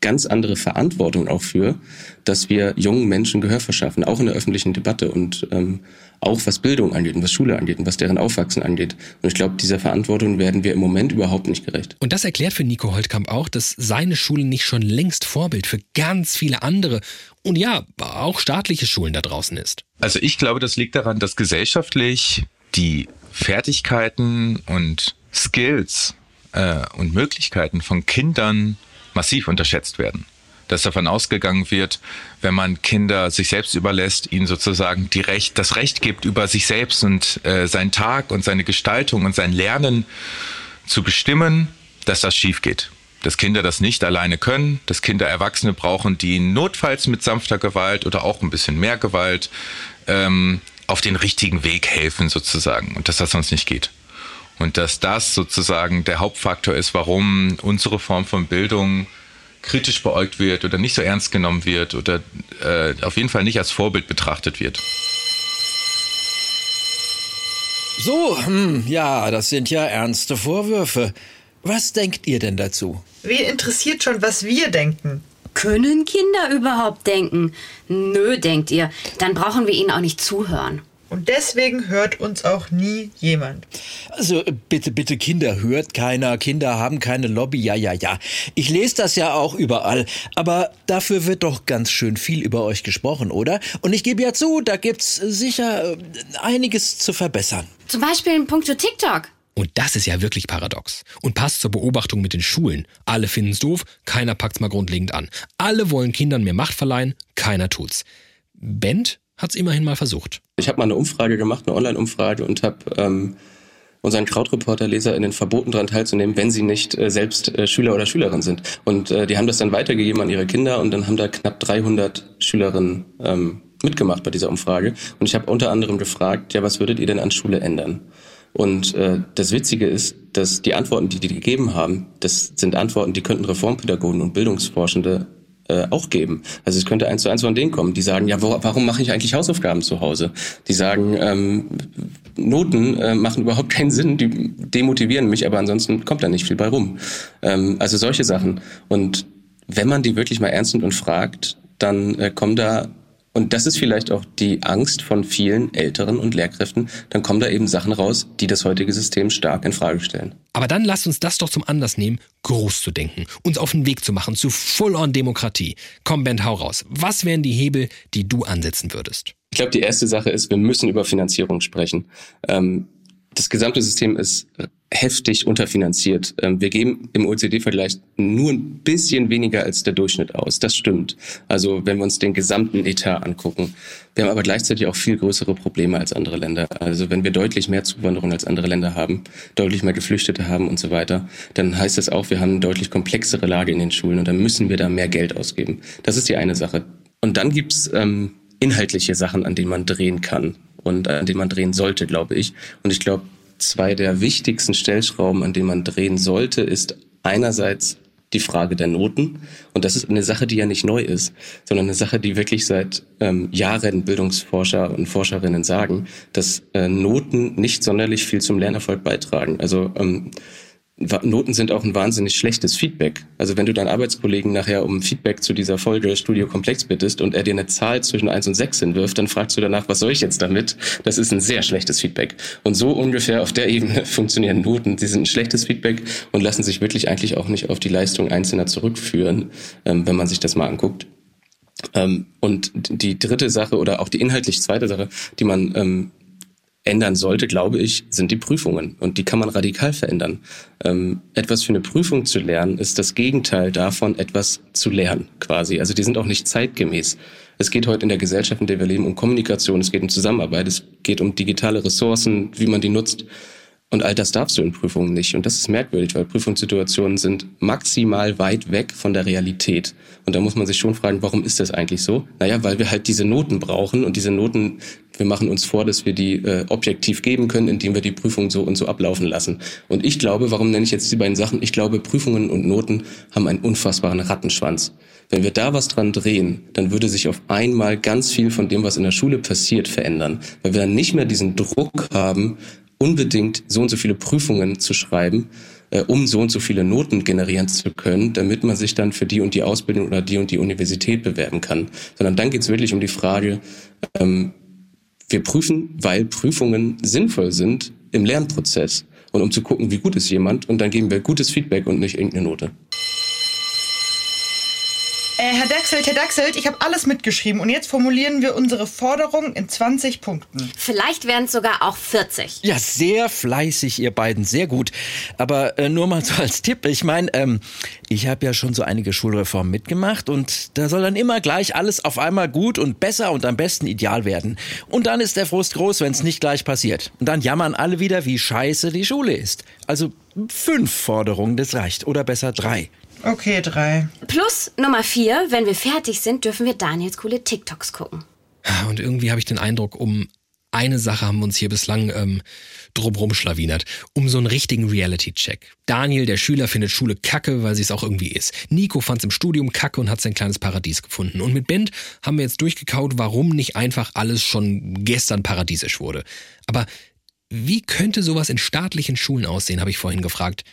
ganz andere Verantwortung auch für, dass wir jungen Menschen Gehör verschaffen, auch in der öffentlichen Debatte und ähm, auch was Bildung angeht und was Schule angeht und was deren Aufwachsen angeht. Und ich glaube, dieser Verantwortung werden wir im Moment überhaupt nicht gerecht. Und das erklärt für Nico Holtkamp auch, dass seine Schule nicht schon längst Vorbild für ganz viele andere und ja, auch staatliche Schulen da draußen ist. Also ich glaube, das liegt daran, dass gesellschaftlich die Fertigkeiten und Skills äh, und Möglichkeiten von Kindern massiv unterschätzt werden. Dass davon ausgegangen wird, wenn man Kinder sich selbst überlässt, ihnen sozusagen die Recht, das Recht gibt, über sich selbst und äh, seinen Tag und seine Gestaltung und sein Lernen zu bestimmen, dass das schief geht. Dass Kinder das nicht alleine können, dass Kinder Erwachsene brauchen, die notfalls mit sanfter Gewalt oder auch ein bisschen mehr Gewalt ähm, auf den richtigen Weg helfen sozusagen und dass das sonst nicht geht. Und dass das sozusagen der Hauptfaktor ist, warum unsere Form von Bildung kritisch beäugt wird oder nicht so ernst genommen wird oder äh, auf jeden Fall nicht als Vorbild betrachtet wird. So, hm, ja, das sind ja ernste Vorwürfe. Was denkt ihr denn dazu? Wen interessiert schon, was wir denken? Können Kinder überhaupt denken? Nö, denkt ihr. Dann brauchen wir ihnen auch nicht zuhören. Und deswegen hört uns auch nie jemand. Also bitte, bitte, Kinder hört keiner, Kinder haben keine Lobby, ja, ja, ja. Ich lese das ja auch überall, aber dafür wird doch ganz schön viel über euch gesprochen, oder? Und ich gebe ja zu, da gibt's sicher äh, einiges zu verbessern. Zum Beispiel in puncto TikTok. Und das ist ja wirklich paradox. Und passt zur Beobachtung mit den Schulen. Alle finden's doof, keiner packt's mal grundlegend an. Alle wollen Kindern mehr Macht verleihen, keiner tut's. Bent hat's immerhin mal versucht. Ich habe mal eine Umfrage gemacht, eine Online-Umfrage und habe ähm, unseren Krautreporter-LeserInnen verboten, daran teilzunehmen, wenn sie nicht äh, selbst äh, Schüler oder Schülerin sind. Und äh, die haben das dann weitergegeben an ihre Kinder und dann haben da knapp 300 Schülerinnen ähm, mitgemacht bei dieser Umfrage. Und ich habe unter anderem gefragt, ja, was würdet ihr denn an Schule ändern? Und äh, das Witzige ist, dass die Antworten, die die gegeben haben, das sind Antworten, die könnten Reformpädagogen und Bildungsforschende äh, auch geben. Also es könnte eins zu eins von denen kommen, die sagen, ja, wo, warum mache ich eigentlich Hausaufgaben zu Hause? Die sagen, ähm, Noten äh, machen überhaupt keinen Sinn, die demotivieren mich, aber ansonsten kommt da nicht viel bei rum. Ähm, also solche Sachen. Und wenn man die wirklich mal ernst nimmt und fragt, dann äh, kommen da und das ist vielleicht auch die Angst von vielen Älteren und Lehrkräften. Dann kommen da eben Sachen raus, die das heutige System stark in Frage stellen. Aber dann lasst uns das doch zum Anlass nehmen, groß zu denken, uns auf den Weg zu machen zu Full-on-Demokratie. Komm, Ben, hau raus. Was wären die Hebel, die du ansetzen würdest? Ich glaube, die erste Sache ist, wir müssen über Finanzierung sprechen. Ähm, das gesamte System ist heftig unterfinanziert. Ähm, wir geben im OECD-Vergleich nur ein bisschen weniger als der Durchschnitt aus. Das stimmt. Also wenn wir uns den gesamten Etat angucken. Wir haben aber gleichzeitig auch viel größere Probleme als andere Länder. Also wenn wir deutlich mehr Zuwanderung als andere Länder haben, deutlich mehr Geflüchtete haben und so weiter, dann heißt das auch, wir haben eine deutlich komplexere Lage in den Schulen und dann müssen wir da mehr Geld ausgeben. Das ist die eine Sache. Und dann gibt's ähm, inhaltliche Sachen, an denen man drehen kann und an denen man drehen sollte, glaube ich. Und ich glaube, zwei der wichtigsten Stellschrauben, an denen man drehen sollte, ist einerseits die Frage der Noten. Und das ist eine Sache, die ja nicht neu ist, sondern eine Sache, die wirklich seit ähm, Jahren Bildungsforscher und Forscherinnen sagen, dass äh, Noten nicht sonderlich viel zum Lernerfolg beitragen. Also ähm, Noten sind auch ein wahnsinnig schlechtes Feedback. Also wenn du deinen Arbeitskollegen nachher um Feedback zu dieser Folge Studio Komplex bittest und er dir eine Zahl zwischen 1 und 6 hinwirft, dann fragst du danach, was soll ich jetzt damit? Das ist ein sehr schlechtes Feedback. Und so ungefähr auf der Ebene funktionieren Noten. Sie sind ein schlechtes Feedback und lassen sich wirklich eigentlich auch nicht auf die Leistung Einzelner zurückführen, ähm, wenn man sich das mal anguckt. Ähm, und die dritte Sache oder auch die inhaltlich zweite Sache, die man ähm, ändern sollte, glaube ich, sind die Prüfungen. Und die kann man radikal verändern. Ähm, etwas für eine Prüfung zu lernen, ist das Gegenteil davon, etwas zu lernen, quasi. Also die sind auch nicht zeitgemäß. Es geht heute in der Gesellschaft, in der wir leben, um Kommunikation, es geht um Zusammenarbeit, es geht um digitale Ressourcen, wie man die nutzt. Und all das darfst du in Prüfungen nicht. Und das ist merkwürdig, weil Prüfungssituationen sind maximal weit weg von der Realität. Und da muss man sich schon fragen, warum ist das eigentlich so? Naja, weil wir halt diese Noten brauchen und diese Noten, wir machen uns vor, dass wir die äh, objektiv geben können, indem wir die Prüfung so und so ablaufen lassen. Und ich glaube, warum nenne ich jetzt die beiden Sachen? Ich glaube, Prüfungen und Noten haben einen unfassbaren Rattenschwanz. Wenn wir da was dran drehen, dann würde sich auf einmal ganz viel von dem, was in der Schule passiert, verändern. Weil wir dann nicht mehr diesen Druck haben, unbedingt so und so viele Prüfungen zu schreiben, äh, um so und so viele Noten generieren zu können, damit man sich dann für die und die Ausbildung oder die und die Universität bewerben kann. Sondern dann geht es wirklich um die Frage, ähm, wir prüfen, weil Prüfungen sinnvoll sind im Lernprozess und um zu gucken, wie gut ist jemand und dann geben wir gutes Feedback und nicht irgendeine Note. Äh, Herr Daxelt, Herr Daxelt, ich habe alles mitgeschrieben und jetzt formulieren wir unsere Forderung in 20 Punkten. Vielleicht wären es sogar auch 40. Ja, sehr fleißig, ihr beiden, sehr gut. Aber äh, nur mal so als Tipp, ich meine, ähm, ich habe ja schon so einige Schulreformen mitgemacht und da soll dann immer gleich alles auf einmal gut und besser und am besten ideal werden. Und dann ist der Frust groß, wenn es nicht gleich passiert. Und dann jammern alle wieder, wie scheiße die Schule ist. Also fünf Forderungen, das reicht. Oder besser drei. Okay, drei. Plus Nummer vier, wenn wir fertig sind, dürfen wir Daniels coole TikToks gucken. Und irgendwie habe ich den Eindruck, um eine Sache haben wir uns hier bislang ähm, drumrum schlawinert. Um so einen richtigen Reality-Check. Daniel, der Schüler, findet Schule kacke, weil sie es auch irgendwie ist. Nico fand es im Studium kacke und hat sein kleines Paradies gefunden. Und mit Bent haben wir jetzt durchgekaut, warum nicht einfach alles schon gestern paradiesisch wurde. Aber wie könnte sowas in staatlichen Schulen aussehen, habe ich vorhin gefragt.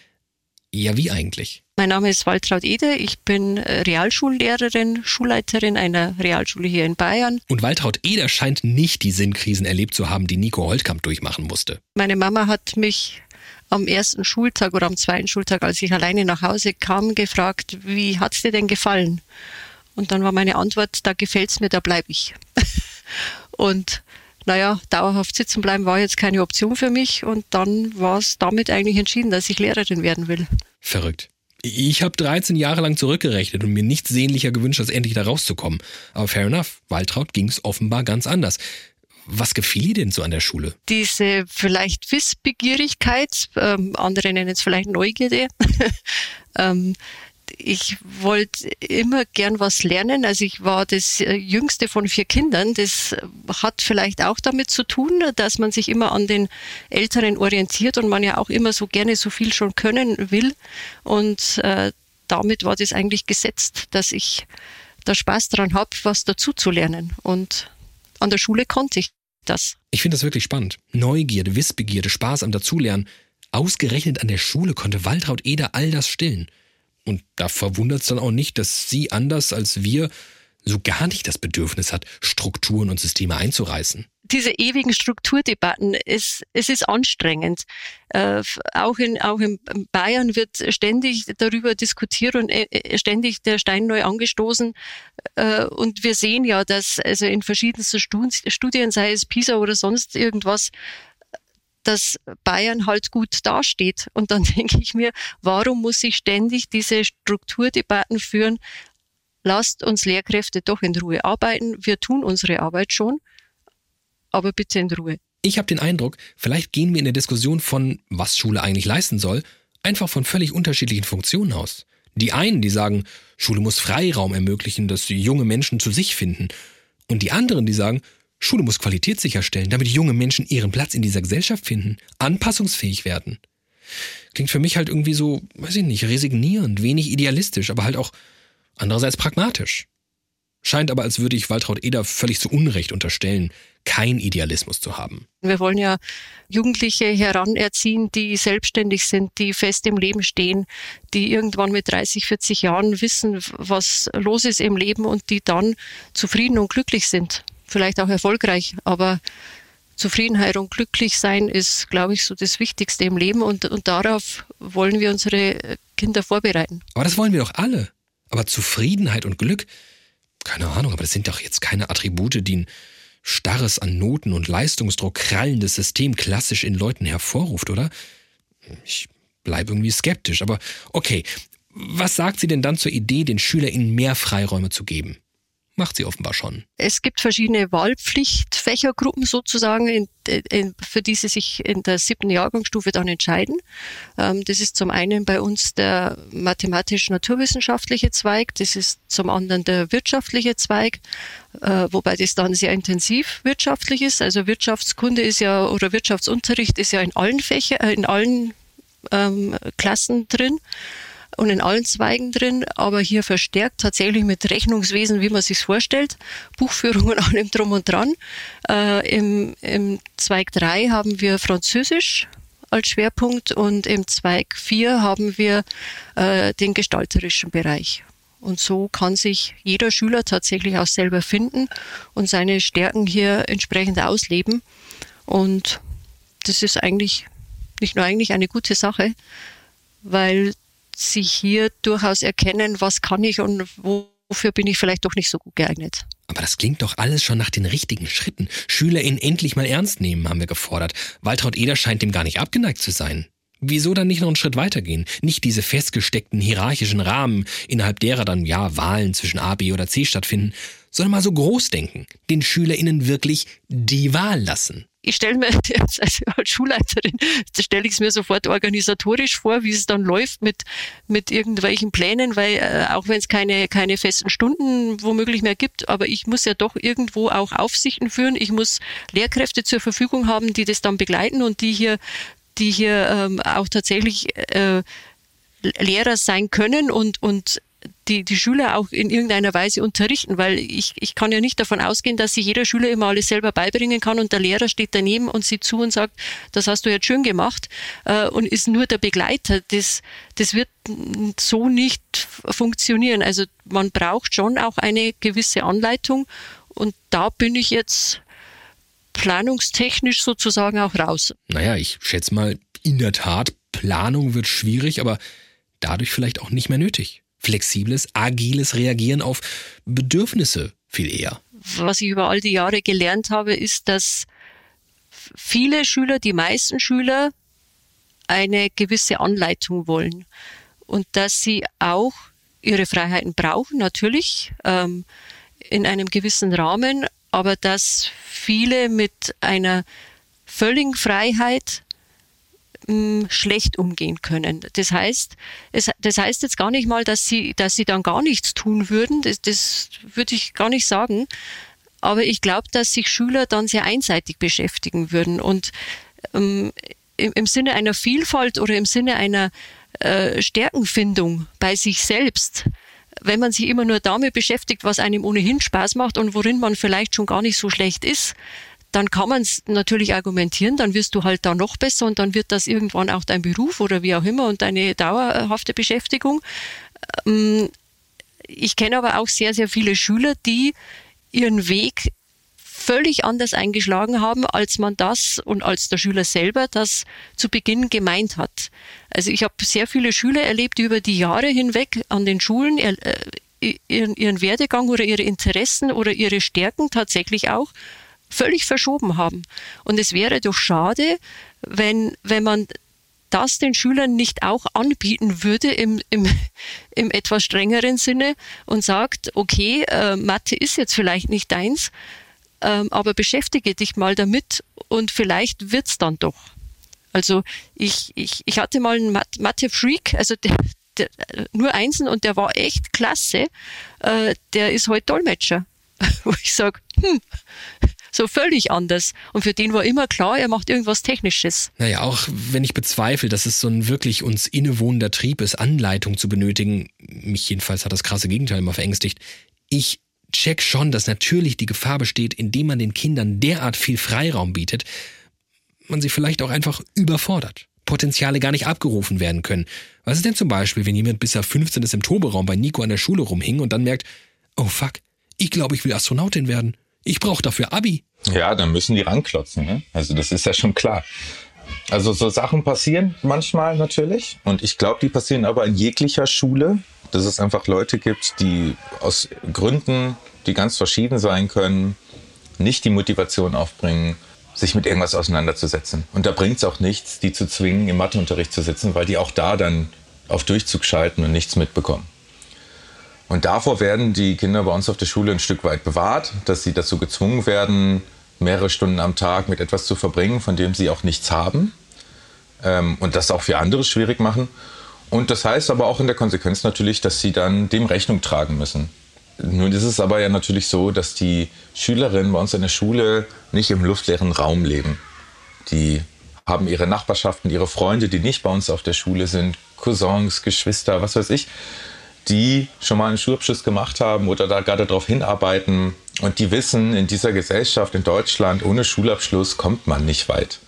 Ja, wie eigentlich? Mein Name ist Waltraud Ede. Ich bin äh, Realschullehrerin, Schulleiterin einer Realschule hier in Bayern. Und Waltraud Eder scheint nicht die Sinnkrisen erlebt zu haben, die Nico Holtkamp durchmachen musste. Meine Mama hat mich am ersten Schultag oder am zweiten Schultag, als ich alleine nach Hause kam, gefragt, wie hat es dir denn gefallen? Und dann war meine Antwort, da gefällt es mir, da bleibe ich. und naja, dauerhaft sitzen bleiben war jetzt keine Option für mich und dann war es damit eigentlich entschieden, dass ich Lehrerin werden will. Verrückt. Ich habe 13 Jahre lang zurückgerechnet und mir nichts sehnlicher gewünscht, als endlich da rauszukommen. Aber fair enough, Waltraud ging es offenbar ganz anders. Was gefiel dir denn so an der Schule? Diese vielleicht Wissbegierigkeit, ähm, andere nennen es vielleicht Neugierde. ähm, ich wollte immer gern was lernen. Also ich war das äh, jüngste von vier Kindern. Das hat vielleicht auch damit zu tun, dass man sich immer an den Älteren orientiert und man ja auch immer so gerne so viel schon können will. Und äh, damit war das eigentlich gesetzt, dass ich da Spaß daran habe, was dazu zu lernen. Und an der Schule konnte ich das. Ich finde das wirklich spannend. Neugierde, Wissbegierde, Spaß am Dazulernen. Ausgerechnet an der Schule konnte Waltraud Eder all das stillen. Und da verwundert es dann auch nicht, dass sie anders als wir so gar nicht das Bedürfnis hat, Strukturen und Systeme einzureißen diese ewigen Strukturdebatten, es, es ist anstrengend. Äh, auch, in, auch in Bayern wird ständig darüber diskutiert und äh, ständig der Stein neu angestoßen. Äh, und wir sehen ja, dass also in verschiedensten Studien, sei es PISA oder sonst irgendwas, dass Bayern halt gut dasteht. Und dann denke ich mir, warum muss ich ständig diese Strukturdebatten führen? Lasst uns Lehrkräfte doch in Ruhe arbeiten. Wir tun unsere Arbeit schon aber bitte in Ruhe. Ich habe den Eindruck, vielleicht gehen wir in der Diskussion von, was Schule eigentlich leisten soll, einfach von völlig unterschiedlichen Funktionen aus. Die einen, die sagen, Schule muss Freiraum ermöglichen, dass junge Menschen zu sich finden. Und die anderen, die sagen, Schule muss Qualität sicherstellen, damit junge Menschen ihren Platz in dieser Gesellschaft finden, anpassungsfähig werden. Klingt für mich halt irgendwie so, weiß ich nicht, resignierend, wenig idealistisch, aber halt auch andererseits pragmatisch. Scheint aber, als würde ich Waltraud Eder völlig zu Unrecht unterstellen, kein Idealismus zu haben. Wir wollen ja Jugendliche heranerziehen, die selbstständig sind, die fest im Leben stehen, die irgendwann mit 30, 40 Jahren wissen, was los ist im Leben und die dann zufrieden und glücklich sind. Vielleicht auch erfolgreich, aber Zufriedenheit und glücklich sein ist, glaube ich, so das Wichtigste im Leben und, und darauf wollen wir unsere Kinder vorbereiten. Aber das wollen wir doch alle. Aber Zufriedenheit und Glück, keine Ahnung, aber das sind doch jetzt keine Attribute, die ein starres an Noten und Leistungsdruck krallendes System klassisch in Leuten hervorruft, oder? Ich bleibe irgendwie skeptisch, aber okay. Was sagt sie denn dann zur Idee, den SchülerInnen mehr Freiräume zu geben? Macht sie offenbar schon. Es gibt verschiedene Wahlpflichtfächergruppen sozusagen, in, in, für die sie sich in der siebten Jahrgangsstufe dann entscheiden. Ähm, das ist zum einen bei uns der mathematisch-naturwissenschaftliche Zweig, das ist zum anderen der wirtschaftliche Zweig, äh, wobei das dann sehr intensiv wirtschaftlich ist. Also Wirtschaftskunde ist ja oder Wirtschaftsunterricht ist ja in allen Fächern, äh, in allen ähm, Klassen drin und in allen Zweigen drin, aber hier verstärkt tatsächlich mit Rechnungswesen, wie man sich vorstellt, Buchführung und allem drum und dran. Äh, im, Im Zweig 3 haben wir Französisch als Schwerpunkt und im Zweig 4 haben wir äh, den gestalterischen Bereich. Und so kann sich jeder Schüler tatsächlich auch selber finden und seine Stärken hier entsprechend ausleben. Und das ist eigentlich nicht nur eigentlich eine gute Sache, weil sich hier durchaus erkennen, was kann ich und wofür bin ich vielleicht doch nicht so gut geeignet. Aber das klingt doch alles schon nach den richtigen Schritten. SchülerInnen endlich mal ernst nehmen, haben wir gefordert. Waltraud Eder scheint dem gar nicht abgeneigt zu sein. Wieso dann nicht noch einen Schritt weitergehen? Nicht diese festgesteckten hierarchischen Rahmen, innerhalb derer dann ja Wahlen zwischen A, B oder C stattfinden, sondern mal so groß denken, den SchülerInnen wirklich die Wahl lassen ich stelle mir als, als Schulleiterin, stelle ich es mir sofort organisatorisch vor, wie es dann läuft mit, mit irgendwelchen Plänen, weil äh, auch wenn es keine, keine festen Stunden womöglich mehr gibt, aber ich muss ja doch irgendwo auch Aufsichten führen. Ich muss Lehrkräfte zur Verfügung haben, die das dann begleiten und die hier, die hier ähm, auch tatsächlich äh, Lehrer sein können und, und die, die Schüler auch in irgendeiner Weise unterrichten, weil ich, ich kann ja nicht davon ausgehen, dass sich jeder Schüler immer alles selber beibringen kann und der Lehrer steht daneben und sieht zu und sagt, das hast du jetzt schön gemacht äh, und ist nur der Begleiter. Das, das wird so nicht funktionieren. Also man braucht schon auch eine gewisse Anleitung und da bin ich jetzt planungstechnisch sozusagen auch raus. Naja, ich schätze mal, in der Tat, Planung wird schwierig, aber dadurch vielleicht auch nicht mehr nötig flexibles, agiles Reagieren auf Bedürfnisse viel eher. Was ich über all die Jahre gelernt habe, ist, dass viele Schüler, die meisten Schüler, eine gewisse Anleitung wollen und dass sie auch ihre Freiheiten brauchen, natürlich ähm, in einem gewissen Rahmen, aber dass viele mit einer völligen Freiheit schlecht umgehen können. Das heißt, es, das heißt jetzt gar nicht mal, dass sie, dass sie dann gar nichts tun würden. Das, das würde ich gar nicht sagen. Aber ich glaube, dass sich Schüler dann sehr einseitig beschäftigen würden und ähm, im, im, Sinne einer Vielfalt oder im Sinne einer äh, Stärkenfindung bei sich selbst wenn man sich immer nur damit beschäftigt, was einem ohnehin Spaß macht und worin man vielleicht schon gar nicht so schlecht ist, dann kann man es natürlich argumentieren, dann wirst du halt da noch besser und dann wird das irgendwann auch dein Beruf oder wie auch immer und deine dauerhafte Beschäftigung. Ähm, ich kenne aber auch sehr, sehr viele Schüler, die ihren Weg völlig anders eingeschlagen haben, als man das und als der Schüler selber das zu Beginn gemeint hat. Also ich habe sehr viele Schüler erlebt, die über die Jahre hinweg an den Schulen äh, ihren, ihren Werdegang oder ihre Interessen oder ihre Stärken tatsächlich auch völlig verschoben haben. Und es wäre doch schade, wenn, wenn man das den Schülern nicht auch anbieten würde im, im, im etwas strengeren Sinne und sagt, okay, äh, Mathe ist jetzt vielleicht nicht deins, ähm, aber beschäftige dich mal damit und vielleicht wird's dann doch. Also ich, ich, ich hatte mal einen Mathe-Freak, also der, der, nur Einsen und der war echt klasse. Äh, der ist heute Dolmetscher. Wo ich sage, hm, so völlig anders. Und für den war immer klar, er macht irgendwas Technisches. Naja, auch wenn ich bezweifle, dass es so ein wirklich uns innewohnender Trieb ist, Anleitung zu benötigen, mich jedenfalls hat das krasse Gegenteil immer verängstigt. Ich check schon, dass natürlich die Gefahr besteht, indem man den Kindern derart viel Freiraum bietet, man sie vielleicht auch einfach überfordert. Potenziale gar nicht abgerufen werden können. Was ist denn zum Beispiel, wenn jemand bis er 15 ist im Toberaum bei Nico an der Schule rumhing und dann merkt, oh fuck, ich glaube, ich will Astronautin werden. Ich brauche dafür Abi. Ja, dann müssen die ranklotzen. Ne? Also das ist ja schon klar. Also so Sachen passieren manchmal natürlich. Und ich glaube, die passieren aber in jeglicher Schule dass es einfach Leute gibt, die aus Gründen, die ganz verschieden sein können, nicht die Motivation aufbringen, sich mit irgendwas auseinanderzusetzen. Und da bringt es auch nichts, die zu zwingen, im Matheunterricht zu sitzen, weil die auch da dann auf Durchzug schalten und nichts mitbekommen. Und davor werden die Kinder bei uns auf der Schule ein Stück weit bewahrt, dass sie dazu gezwungen werden, mehrere Stunden am Tag mit etwas zu verbringen, von dem sie auch nichts haben. Ähm, und das auch für andere schwierig machen. Und das heißt aber auch in der Konsequenz natürlich, dass sie dann dem Rechnung tragen müssen. Nun ist es aber ja natürlich so, dass die Schülerinnen bei uns in der Schule nicht im luftleeren Raum leben. Die haben ihre Nachbarschaften, ihre Freunde, die nicht bei uns auf der Schule sind, Cousins, Geschwister, was weiß ich, die schon mal einen Schulabschluss gemacht haben oder da gerade darauf hinarbeiten und die wissen, in dieser Gesellschaft in Deutschland ohne Schulabschluss kommt man nicht weit.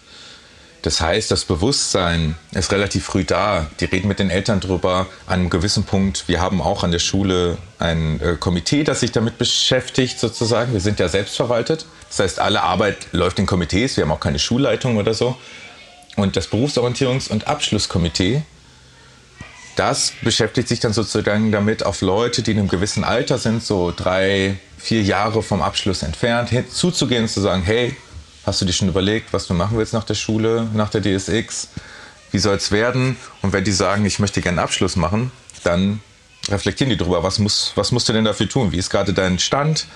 Das heißt, das Bewusstsein ist relativ früh da. Die reden mit den Eltern drüber an einem gewissen Punkt. Wir haben auch an der Schule ein äh, Komitee, das sich damit beschäftigt, sozusagen. Wir sind ja selbstverwaltet. Das heißt, alle Arbeit läuft in Komitees. Wir haben auch keine Schulleitung oder so. Und das Berufsorientierungs- und Abschlusskomitee, das beschäftigt sich dann sozusagen damit, auf Leute, die in einem gewissen Alter sind, so drei, vier Jahre vom Abschluss entfernt, zuzugehen und zu sagen, hey, Hast du dir schon überlegt, was du machen willst nach der Schule, nach der DSX? Wie soll es werden? Und wenn die sagen, ich möchte gerne einen Abschluss machen, dann reflektieren die darüber, was, muss, was musst du denn dafür tun? Wie ist gerade dein Stand?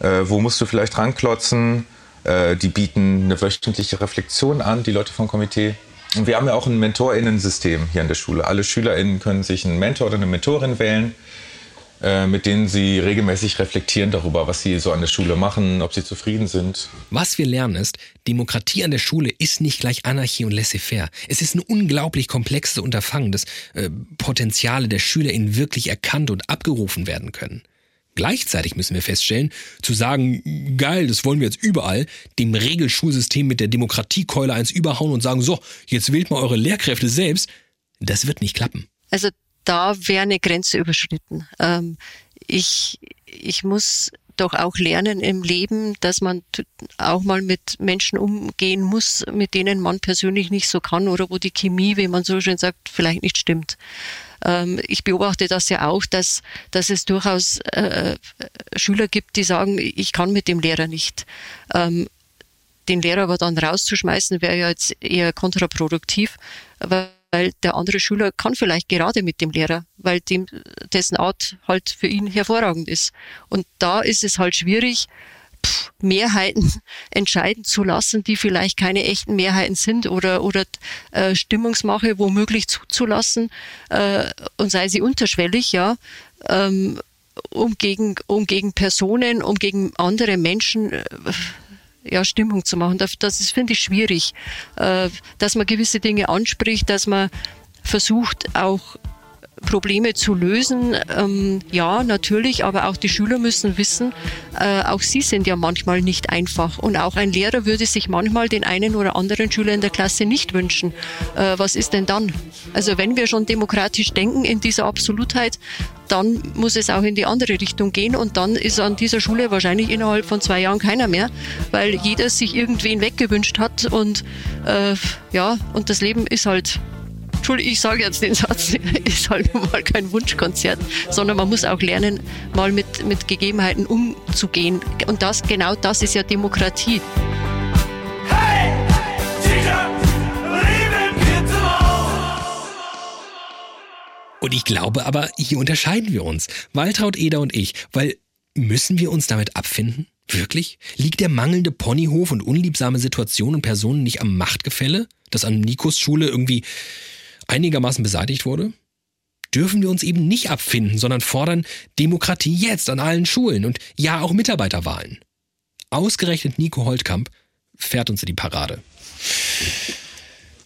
Äh, wo musst du vielleicht ranklotzen? Äh, die bieten eine wöchentliche Reflexion an, die Leute vom Komitee. Und wir haben ja auch ein MentorInnen-System hier an der Schule. Alle SchülerInnen können sich einen Mentor oder eine Mentorin wählen äh, mit denen sie regelmäßig reflektieren darüber, was sie so an der Schule machen, ob sie zufrieden sind. Was wir lernen ist, Demokratie an der Schule ist nicht gleich Anarchie und laissez-faire. Es ist ein unglaublich komplexes Unterfangen, das äh, Potenziale der SchülerInnen wirklich erkannt und abgerufen werden können. Gleichzeitig müssen wir feststellen, zu sagen, geil, das wollen wir jetzt überall, dem Regelschulsystem mit der Demokratiekeule eins überhauen und sagen, so, jetzt wählt mal eure Lehrkräfte selbst, das wird nicht klappen. Also da wäre eine Grenze überschritten. Ähm, ich, ich muss doch auch lernen im Leben, dass man auch mal mit Menschen umgehen muss, mit denen man persönlich nicht so kann oder wo die Chemie, wie man so schön sagt, vielleicht nicht stimmt. Ähm, ich beobachte das ja auch, dass, dass es durchaus äh, Schüler gibt, die sagen, ich kann mit dem Lehrer nicht. Ähm, den Lehrer aber dann rauszuschmeißen, wäre ja jetzt eher kontraproduktiv, weil der andere Schüler kann vielleicht gerade mit dem Lehrer, weil dem, dessen Art halt für ihn hervorragend ist. Und da ist es halt schwierig, Mehrheiten entscheiden zu lassen, die vielleicht keine echten Mehrheiten sind oder, oder äh, Stimmungsmache womöglich zuzulassen äh, und sei sie unterschwellig, ja, ähm, um, gegen, um gegen Personen, um gegen andere Menschen äh, ja, Stimmung zu machen. Das, das finde ich, schwierig, äh, dass man gewisse Dinge anspricht, dass man versucht, auch Probleme zu lösen. Ähm, ja, natürlich, aber auch die Schüler müssen wissen, äh, auch sie sind ja manchmal nicht einfach. Und auch ein Lehrer würde sich manchmal den einen oder anderen Schüler in der Klasse nicht wünschen. Äh, was ist denn dann? Also wenn wir schon demokratisch denken in dieser Absolutheit, dann muss es auch in die andere Richtung gehen und dann ist an dieser Schule wahrscheinlich innerhalb von zwei Jahren keiner mehr, weil jeder sich irgendwen weggewünscht hat und äh, ja, und das Leben ist halt Entschuldigung, ich sage jetzt den Satz, ist halt nun mal kein Wunschkonzert, sondern man muss auch lernen, mal mit, mit Gegebenheiten umzugehen. Und das, genau das ist ja Demokratie. Und ich glaube aber, hier unterscheiden wir uns. Waltraud Eder und ich, weil müssen wir uns damit abfinden? Wirklich? Liegt der mangelnde Ponyhof und unliebsame Situation und Personen nicht am Machtgefälle, das an Nikos Schule irgendwie einigermaßen beseitigt wurde? Dürfen wir uns eben nicht abfinden, sondern fordern Demokratie jetzt an allen Schulen und ja auch Mitarbeiterwahlen. Ausgerechnet Nico Holtkamp fährt uns in die Parade.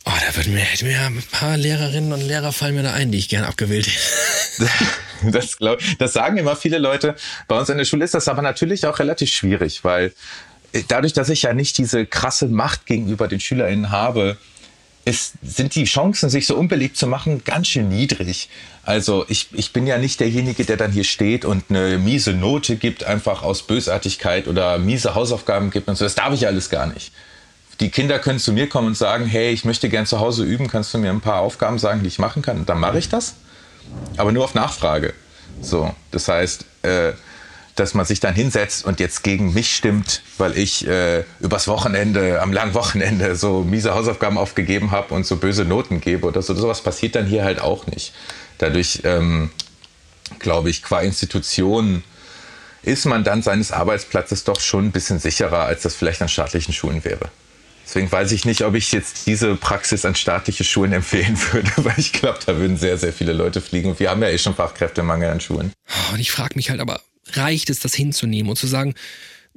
Oh, da würden mir, hätten mir ein paar Lehrerinnen und Lehrer fallen mir da ein, die ich gern abgewählt hätte. Das, glaub, das sagen immer viele Leute. Bei uns in der Schule ist das aber natürlich auch relativ schwierig, weil dadurch, dass ich ja nicht diese krasse Macht gegenüber den SchülerInnen habe, ist, sind die Chancen, sich so unbeliebt zu machen, ganz schön niedrig. Also ich, ich bin ja nicht derjenige, der dann hier steht und eine miese Note gibt, einfach aus Bösartigkeit oder miese Hausaufgaben gibt und so. Das darf ich alles gar nicht. Die Kinder können zu mir kommen und sagen, hey, ich möchte gern zu Hause üben, kannst du mir ein paar Aufgaben sagen, die ich machen kann? Und dann mache ich das aber nur auf Nachfrage. So, das heißt, äh, dass man sich dann hinsetzt und jetzt gegen mich stimmt, weil ich äh, übers Wochenende, am langen Wochenende so miese Hausaufgaben aufgegeben habe und so böse Noten gebe oder so. Sowas passiert dann hier halt auch nicht. Dadurch, ähm, glaube ich, qua Institution ist man dann seines Arbeitsplatzes doch schon ein bisschen sicherer, als das vielleicht an staatlichen Schulen wäre. Deswegen weiß ich nicht, ob ich jetzt diese Praxis an staatliche Schulen empfehlen würde, weil ich glaube, da würden sehr, sehr viele Leute fliegen. Und wir haben ja eh schon Fachkräftemangel an Schulen. Und ich frage mich halt aber, reicht es, das hinzunehmen und zu sagen,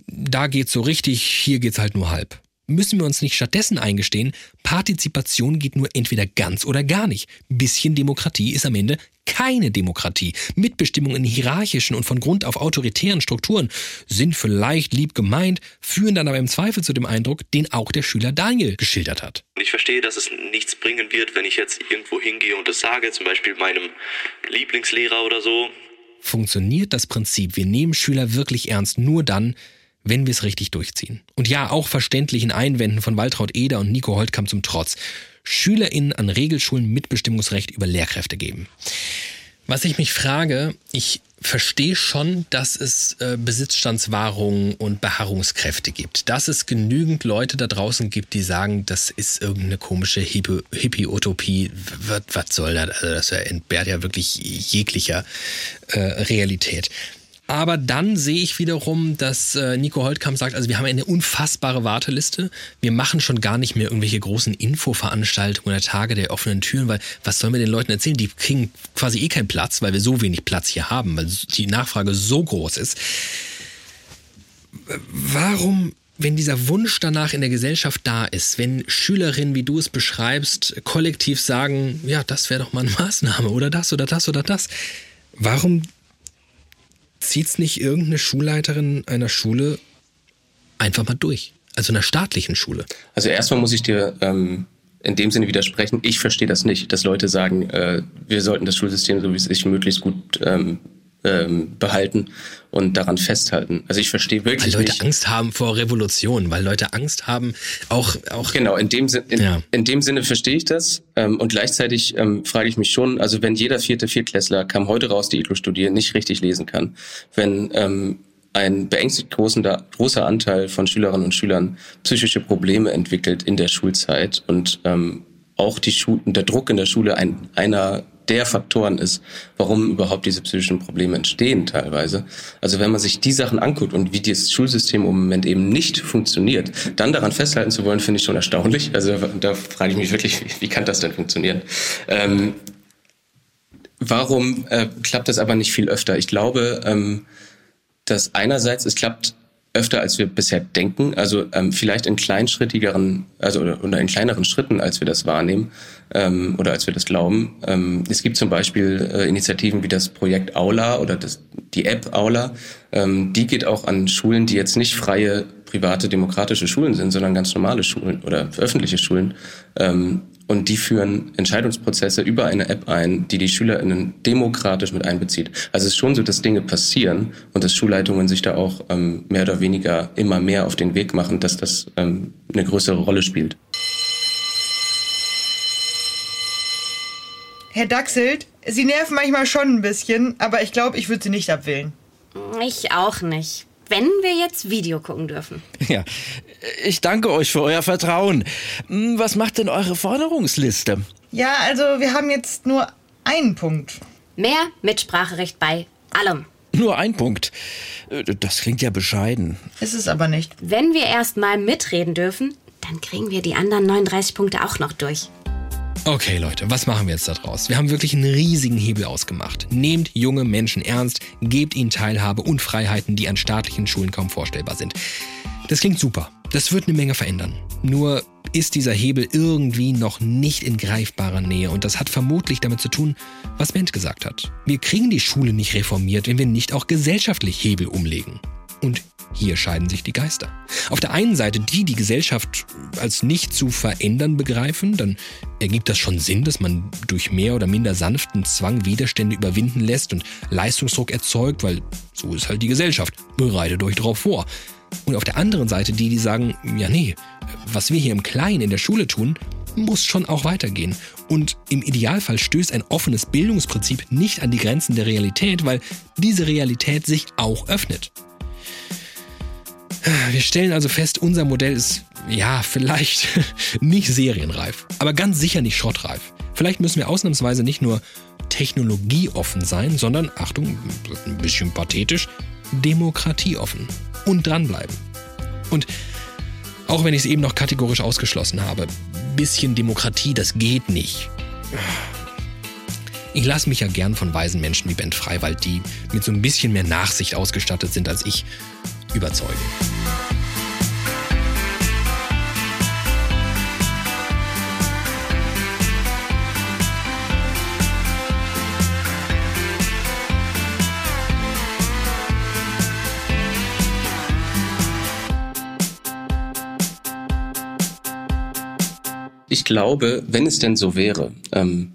da geht's so richtig, hier geht's halt nur halb? müssen wir uns nicht stattdessen eingestehen, Partizipation geht nur entweder ganz oder gar nicht. Bisschen Demokratie ist am Ende keine Demokratie. Mitbestimmung in hierarchischen und von Grund auf autoritären Strukturen sind vielleicht lieb gemeint, führen dann aber im Zweifel zu dem Eindruck, den auch der Schüler Daniel geschildert hat. Ich verstehe, dass es nichts bringen wird, wenn ich jetzt irgendwo hingehe und das sage, zum Beispiel meinem Lieblingslehrer oder so. Funktioniert das Prinzip, wir nehmen Schüler wirklich ernst nur dann, wenn wir es richtig durchziehen. Und ja, auch verständlichen Einwänden von Waltraud Eder und Nico Holtkamp zum Trotz. SchülerInnen an Regelschulen Mitbestimmungsrecht über Lehrkräfte geben. Was ich mich frage, ich verstehe schon, dass es äh, Besitzstandswahrungen und Beharrungskräfte gibt. Dass es genügend Leute da draußen gibt, die sagen, das ist irgendeine komische Hippie-Utopie. Was, soll das? Also das entbehrt ja wirklich jeglicher äh, Realität. Aber dann sehe ich wiederum, dass äh, Nico Holtkamp sagt, also wir haben eine unfassbare Warteliste. Wir machen schon gar nicht mehr irgendwelche großen Infoveranstaltungen oder Tage der offenen Türen, weil was sollen wir den Leuten erzählen? Die kriegen quasi eh keinen Platz, weil wir so wenig Platz hier haben, weil die Nachfrage so groß ist. Warum wenn dieser Wunsch danach in der Gesellschaft da ist, wenn Schülerinnen, wie du es beschreibst, kollektiv sagen, ja, das wäre doch mal eine Maßnahme oder das oder das oder das, warum zieht es nicht irgendeine Schulleiterin einer Schule einfach mal durch? Also einer staatlichen Schule? Also erstmal muss ich dir ähm, in dem Sinne widersprechen. Ich verstehe das nicht, dass Leute sagen, äh, wir sollten das Schulsystem so wie es ist möglichst gut ähm, ähm, behalten und daran festhalten. Also ich verstehe wirklich weil Leute nicht, Angst haben vor Revolution, weil Leute Angst haben, auch auch genau in dem Sinne in, Ja. in dem Sinne verstehe ich das ähm, und gleichzeitig ähm, frage ich mich schon, also wenn jeder vierte Viertklässler kam heute raus, die ITLO studieren, nicht richtig lesen kann, wenn ähm, ein beängstigt großer, großer Anteil von Schülerinnen und Schülern psychische Probleme entwickelt in der Schulzeit und ähm, auch die Schu der Druck in der Schule ein, einer der Faktoren ist, warum überhaupt diese psychischen Probleme entstehen teilweise. Also wenn man sich die Sachen anguckt und wie das Schulsystem im Moment eben nicht funktioniert, dann daran festhalten zu wollen, finde ich schon erstaunlich. Also da frage ich mich wirklich, wie, wie kann das denn funktionieren? Ähm, warum äh, klappt das aber nicht viel öfter? Ich glaube, ähm, dass einerseits es klappt öfter, als wir bisher denken. Also ähm, vielleicht in kleinschrittigeren, also oder, oder in kleineren Schritten, als wir das wahrnehmen ähm, oder als wir das glauben. Ähm, es gibt zum Beispiel äh, Initiativen wie das Projekt Aula oder das, die App Aula. Ähm, die geht auch an Schulen, die jetzt nicht freie private demokratische Schulen sind, sondern ganz normale Schulen oder öffentliche Schulen. Und die führen Entscheidungsprozesse über eine App ein, die die SchülerInnen demokratisch mit einbezieht. Also es ist schon so, dass Dinge passieren und dass Schulleitungen sich da auch ähm, mehr oder weniger immer mehr auf den Weg machen, dass das ähm, eine größere Rolle spielt. Herr Dachselt, Sie nerven manchmal schon ein bisschen, aber ich glaube, ich würde Sie nicht abwählen. Ich auch nicht. Wenn wir jetzt Video gucken dürfen. Ja, ich danke euch für euer Vertrauen. Hm, Was macht denn eure Forderungsliste? Ja, also wir haben jetzt nur einen Punkt. Mehr Mitspracherecht bei allem. Nur ein Punkt. Äh, Das klingt ja bescheiden. Ist es aber nicht. Wenn wir erst mal mitreden dürfen, dann kriegen wir die anderen 39 Punkte auch noch durch. Okay, Leute, was machen wir jetzt da draus? Wir haben wirklich einen riesigen Hebel ausgemacht. Nehmt junge Menschen ernst, gebt ihnen Teilhabe und Freiheiten, die an staatlichen Schulen kaum vorstellbar sind. Das klingt super. Das wird eine Menge verändern. Nur ist dieser Hebel irgendwie noch nicht in greifbarer Nähe und das hat vermutlich damit zu tun, was Mensch gesagt hat. Wir kriegen die Schule nicht reformiert, wenn wir nicht auch gesellschaftlich Hebel umlegen. Und hier scheiden sich die Geister. Auf der einen Seite die, die Gesellschaft als nicht zu verändern begreifen, dann ergibt das schon Sinn, dass man durch mehr oder minder sanften Zwang Widerstände überwinden lässt und Leistungsdruck erzeugt, weil so ist halt die Gesellschaft. Bereitet euch darauf vor. Und auf der anderen Seite die, die sagen, ja nee, was wir hier im Kleinen in der Schule tun, muss schon auch weitergehen. Und im Idealfall stößt ein offenes Bildungsprinzip nicht an die Grenzen der Realität, weil diese Realität sich auch öffnet. Wir stellen also fest, unser Modell ist, ja, vielleicht nicht serienreif, aber ganz sicher nicht schrottreif. Vielleicht müssen wir ausnahmsweise nicht nur technologieoffen sein, sondern, Achtung, ein bisschen pathetisch, demokratieoffen und dranbleiben. Und auch wenn ich es eben noch kategorisch ausgeschlossen habe, bisschen Demokratie, das geht nicht. Ich lasse mich ja gern von weisen Menschen wie Ben Freiwald, die mit so ein bisschen mehr Nachsicht ausgestattet sind als ich, überzeugen. Ich glaube, wenn es denn so wäre, ähm,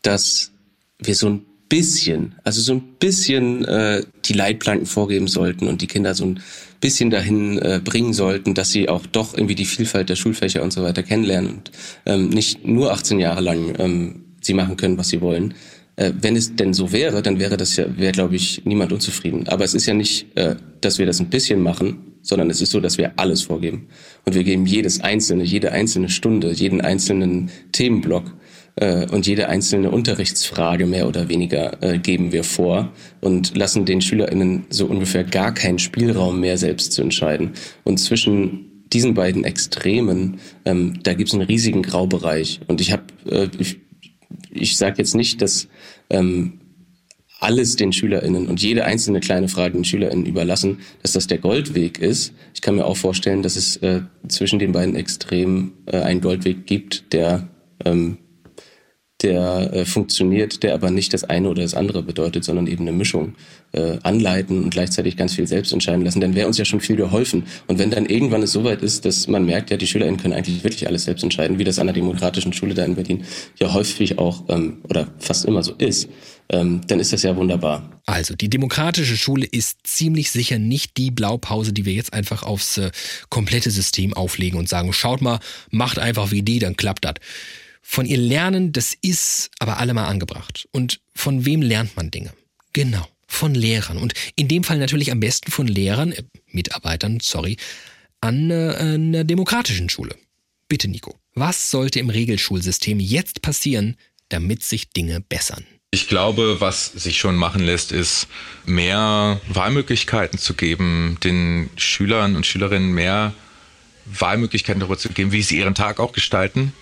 dass wir so ein bisschen, also so ein bisschen äh, die Leitplanken vorgeben sollten und die Kinder so ein bisschen dahin äh, bringen sollten, dass sie auch doch irgendwie die Vielfalt der Schulfächer und so weiter kennenlernen und ähm, nicht nur 18 Jahre lang ähm, sie machen können, was sie wollen. Äh, wenn es denn so wäre, dann wäre das ja, wäre glaube ich niemand unzufrieden. Aber es ist ja nicht, äh, dass wir das ein bisschen machen, sondern es ist so, dass wir alles vorgeben. Und wir geben jedes einzelne, jede einzelne Stunde, jeden einzelnen Themenblock und jede einzelne Unterrichtsfrage mehr oder weniger äh, geben wir vor und lassen den SchülerInnen so ungefähr gar keinen Spielraum mehr selbst zu entscheiden. Und zwischen diesen beiden Extremen, ähm, da gibt es einen riesigen Graubereich. Und ich habe, äh, ich, ich sage jetzt nicht, dass ähm, alles den SchülerInnen und jede einzelne kleine Frage den SchülerInnen überlassen, dass das der Goldweg ist. Ich kann mir auch vorstellen, dass es äh, zwischen den beiden Extremen äh, einen Goldweg gibt, der ähm, der äh, funktioniert, der aber nicht das eine oder das andere bedeutet, sondern eben eine Mischung äh, anleiten und gleichzeitig ganz viel selbst entscheiden lassen, dann wäre uns ja schon viel geholfen. Und wenn dann irgendwann es soweit ist, dass man merkt, ja, die SchülerInnen können eigentlich wirklich alles selbst entscheiden, wie das an der demokratischen Schule da in Berlin ja häufig auch ähm, oder fast immer so ist, ähm, dann ist das ja wunderbar. Also, die demokratische Schule ist ziemlich sicher nicht die Blaupause, die wir jetzt einfach aufs äh, komplette System auflegen und sagen, schaut mal, macht einfach wie die, dann klappt das. Von ihr lernen, das ist aber allemal angebracht. Und von wem lernt man Dinge? Genau, von Lehrern. Und in dem Fall natürlich am besten von Lehrern, äh, Mitarbeitern, sorry, an äh, einer demokratischen Schule. Bitte, Nico, was sollte im Regelschulsystem jetzt passieren, damit sich Dinge bessern? Ich glaube, was sich schon machen lässt, ist mehr Wahlmöglichkeiten zu geben, den Schülern und Schülerinnen mehr Wahlmöglichkeiten darüber zu geben, wie sie ihren Tag auch gestalten.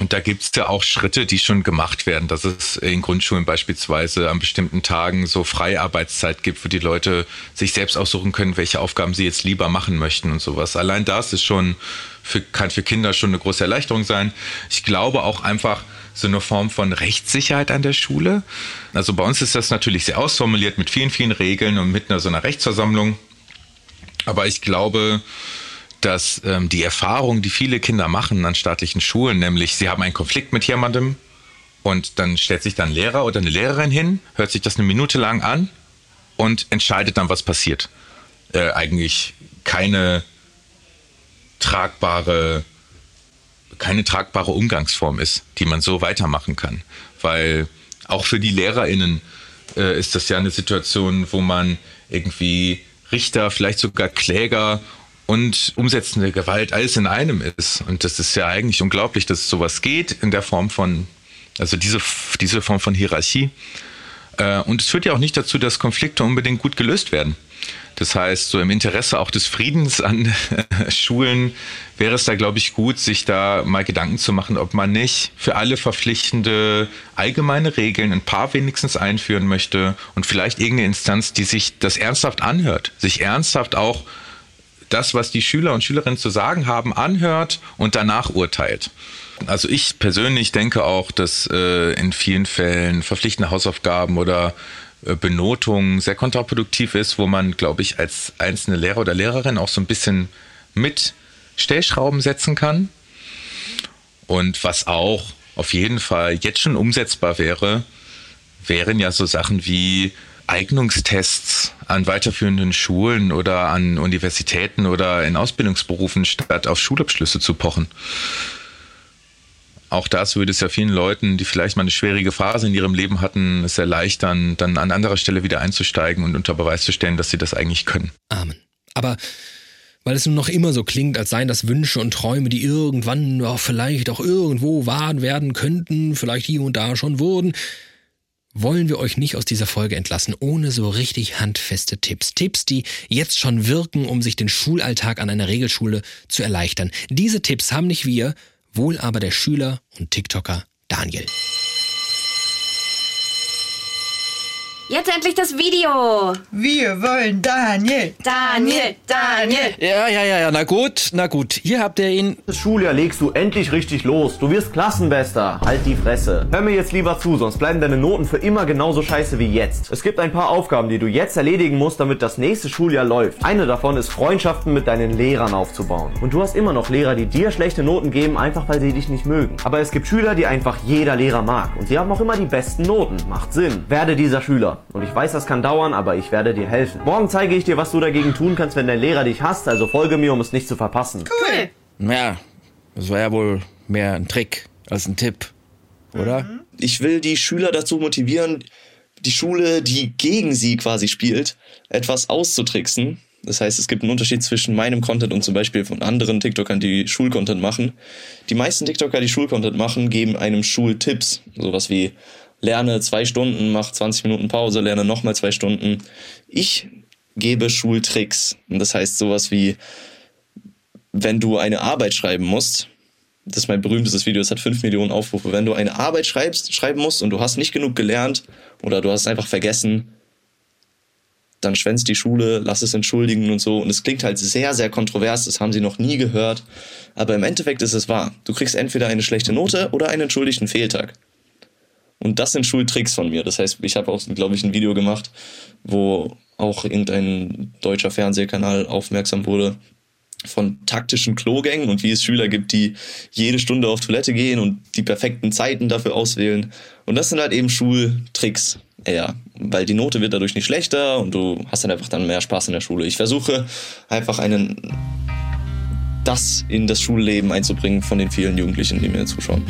Und da gibt es ja auch Schritte, die schon gemacht werden, dass es in Grundschulen beispielsweise an bestimmten Tagen so Freiarbeitszeit gibt, wo die Leute sich selbst aussuchen können, welche Aufgaben sie jetzt lieber machen möchten und sowas. Allein das ist schon für, kann für Kinder schon eine große Erleichterung sein. Ich glaube auch einfach so eine Form von Rechtssicherheit an der Schule. Also bei uns ist das natürlich sehr ausformuliert mit vielen, vielen Regeln und mit einer so einer Rechtsversammlung. Aber ich glaube, dass ähm, die Erfahrung, die viele Kinder machen an staatlichen Schulen, nämlich sie haben einen Konflikt mit jemandem und dann stellt sich dann ein Lehrer oder eine Lehrerin hin, hört sich das eine Minute lang an und entscheidet dann, was passiert. Äh, eigentlich keine tragbare, keine tragbare Umgangsform ist, die man so weitermachen kann. Weil auch für die LehrerInnen äh, ist das ja eine Situation, wo man irgendwie Richter, vielleicht sogar Kläger und umsetzende Gewalt alles in einem ist. Und das ist ja eigentlich unglaublich, dass sowas geht in der Form von, also diese, diese Form von Hierarchie. Äh, und es führt ja auch nicht dazu, dass Konflikte unbedingt gut gelöst werden. Das heißt, so im Interesse auch des Friedens an Schulen wäre es da, glaube ich, gut, sich da mal Gedanken zu machen, ob man nicht für alle verpflichtende allgemeine Regeln ein paar wenigstens einführen möchte und vielleicht irgendeine Instanz, die sich das ernsthaft anhört, sich ernsthaft auch das, was die Schüler und Schülerinnen zu sagen haben, anhört und danach urteilt. Also ich persönlich denke auch, dass äh, in vielen Fällen verpflichtende Hausaufgaben oder äh, Benotung sehr kontraproduktiv ist, wo man, glaube ich, als einzelne Lehrer oder Lehrerin auch so ein bisschen mit Stellschrauben setzen kann. Und was auch auf jeden Fall jetzt schon umsetzbar wäre, wären ja so Sachen wie Eignungstests an weiterführenden Schulen oder an Universitäten oder in Ausbildungsberufen statt auf Schulabschlüsse zu pochen. Auch das würde es ja vielen Leuten, die vielleicht mal eine schwierige Phase in ihrem Leben hatten, es erleichtern, dann an anderer Stelle wieder einzusteigen und unter Beweis zu stellen, dass sie das eigentlich können. Amen. Aber weil es nun noch immer so klingt, als seien das Wünsche und Träume, die irgendwann vielleicht auch irgendwo wahr werden könnten, vielleicht hier und da schon wurden, wollen wir euch nicht aus dieser Folge entlassen, ohne so richtig handfeste Tipps. Tipps, die jetzt schon wirken, um sich den Schulalltag an einer Regelschule zu erleichtern. Diese Tipps haben nicht wir, wohl aber der Schüler und TikToker Daniel. Jetzt endlich das Video. Wir wollen Daniel. Daniel, Daniel. Ja, ja, ja, ja, na gut, na gut. Hier habt ihr ihn. Das Schuljahr legst du endlich richtig los. Du wirst Klassenbester. Halt die Fresse. Hör mir jetzt lieber zu, sonst bleiben deine Noten für immer genauso scheiße wie jetzt. Es gibt ein paar Aufgaben, die du jetzt erledigen musst, damit das nächste Schuljahr läuft. Eine davon ist Freundschaften mit deinen Lehrern aufzubauen. Und du hast immer noch Lehrer, die dir schlechte Noten geben, einfach weil sie dich nicht mögen. Aber es gibt Schüler, die einfach jeder Lehrer mag. Und sie haben auch immer die besten Noten. Macht Sinn. Werde dieser Schüler. Und ich weiß, das kann dauern, aber ich werde dir helfen. Morgen zeige ich dir, was du dagegen tun kannst, wenn dein Lehrer dich hasst, also folge mir, um es nicht zu verpassen. Cool. Ja, das war ja wohl mehr ein Trick als ein Tipp, oder? Ich will die Schüler dazu motivieren, die Schule, die gegen sie quasi spielt, etwas auszutricksen. Das heißt, es gibt einen Unterschied zwischen meinem Content und zum Beispiel von anderen TikTokern, die Schulcontent machen. Die meisten TikToker, die Schulcontent machen, geben einem Schultipps. Sowas wie, lerne zwei Stunden, mach 20 Minuten Pause, lerne nochmal zwei Stunden. Ich gebe Schultricks. Und das heißt sowas wie, wenn du eine Arbeit schreiben musst, das ist mein berühmtestes Video, es hat 5 Millionen Aufrufe. Wenn du eine Arbeit schreibst, schreiben musst und du hast nicht genug gelernt oder du hast es einfach vergessen, dann schwänzt die Schule, lass es entschuldigen und so. Und es klingt halt sehr, sehr kontrovers, das haben sie noch nie gehört. Aber im Endeffekt ist es wahr. Du kriegst entweder eine schlechte Note oder einen entschuldigten Fehltag. Und das sind Schultricks von mir. Das heißt, ich habe auch, glaube ich, ein Video gemacht, wo auch irgendein deutscher Fernsehkanal aufmerksam wurde von taktischen Klogängen und wie es Schüler gibt, die jede Stunde auf Toilette gehen und die perfekten Zeiten dafür auswählen. Und das sind halt eben Schultricks. Ja, weil die Note wird dadurch nicht schlechter und du hast dann einfach dann mehr Spaß in der Schule. Ich versuche einfach einen das in das Schulleben einzubringen von den vielen Jugendlichen, die mir zuschauen.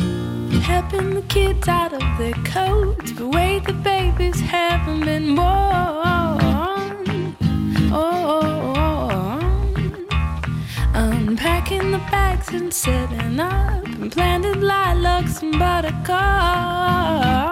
Helping the kids out of their coats, the way the babies haven't been born. Oh, unpacking the bags and setting up, and planted lilacs and buttercups.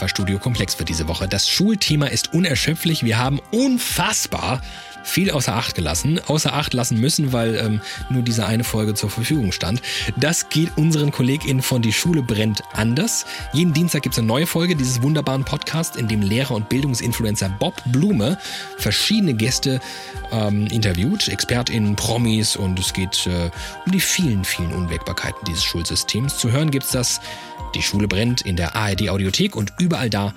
War Studio Komplex für diese Woche. Das Schulthema ist unerschöpflich. Wir haben unfassbar viel außer Acht gelassen. Außer Acht lassen müssen, weil ähm, nur diese eine Folge zur Verfügung stand. Das geht unseren KollegInnen von Die Schule brennt anders. Jeden Dienstag gibt es eine neue Folge dieses wunderbaren Podcasts, in dem Lehrer und Bildungsinfluencer Bob Blume verschiedene Gäste ähm, interviewt, ExpertInnen, Promis und es geht äh, um die vielen, vielen Unwägbarkeiten dieses Schulsystems. Zu hören gibt's das Die Schule brennt in der ARD Audiothek und überall da,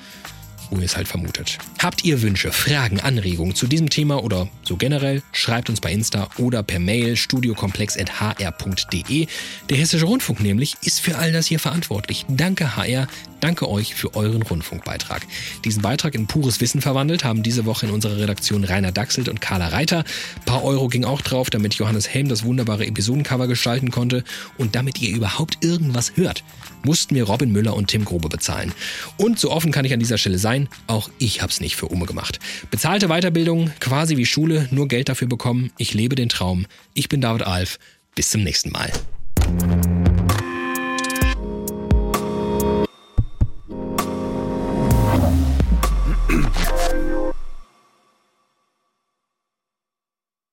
wo ihr es halt vermutet. Habt ihr Wünsche, Fragen, Anregungen zu diesem Thema oder so generell? Schreibt uns bei Insta oder per Mail studiokomplex.hr.de. Der Hessische Rundfunk nämlich ist für all das hier verantwortlich. Danke HR, danke euch für euren Rundfunkbeitrag. Diesen Beitrag in pures Wissen verwandelt haben diese Woche in unserer Redaktion Rainer Dachselt und Carla Reiter. Ein paar Euro ging auch drauf, damit Johannes Helm das wunderbare Episodencover gestalten konnte und damit ihr überhaupt irgendwas hört mussten wir Robin Müller und Tim Grobe bezahlen. Und so offen kann ich an dieser Stelle sein, auch ich hab's nicht für Ume gemacht. Bezahlte Weiterbildung, quasi wie Schule, nur Geld dafür bekommen. Ich lebe den Traum. Ich bin David Alf. Bis zum nächsten Mal.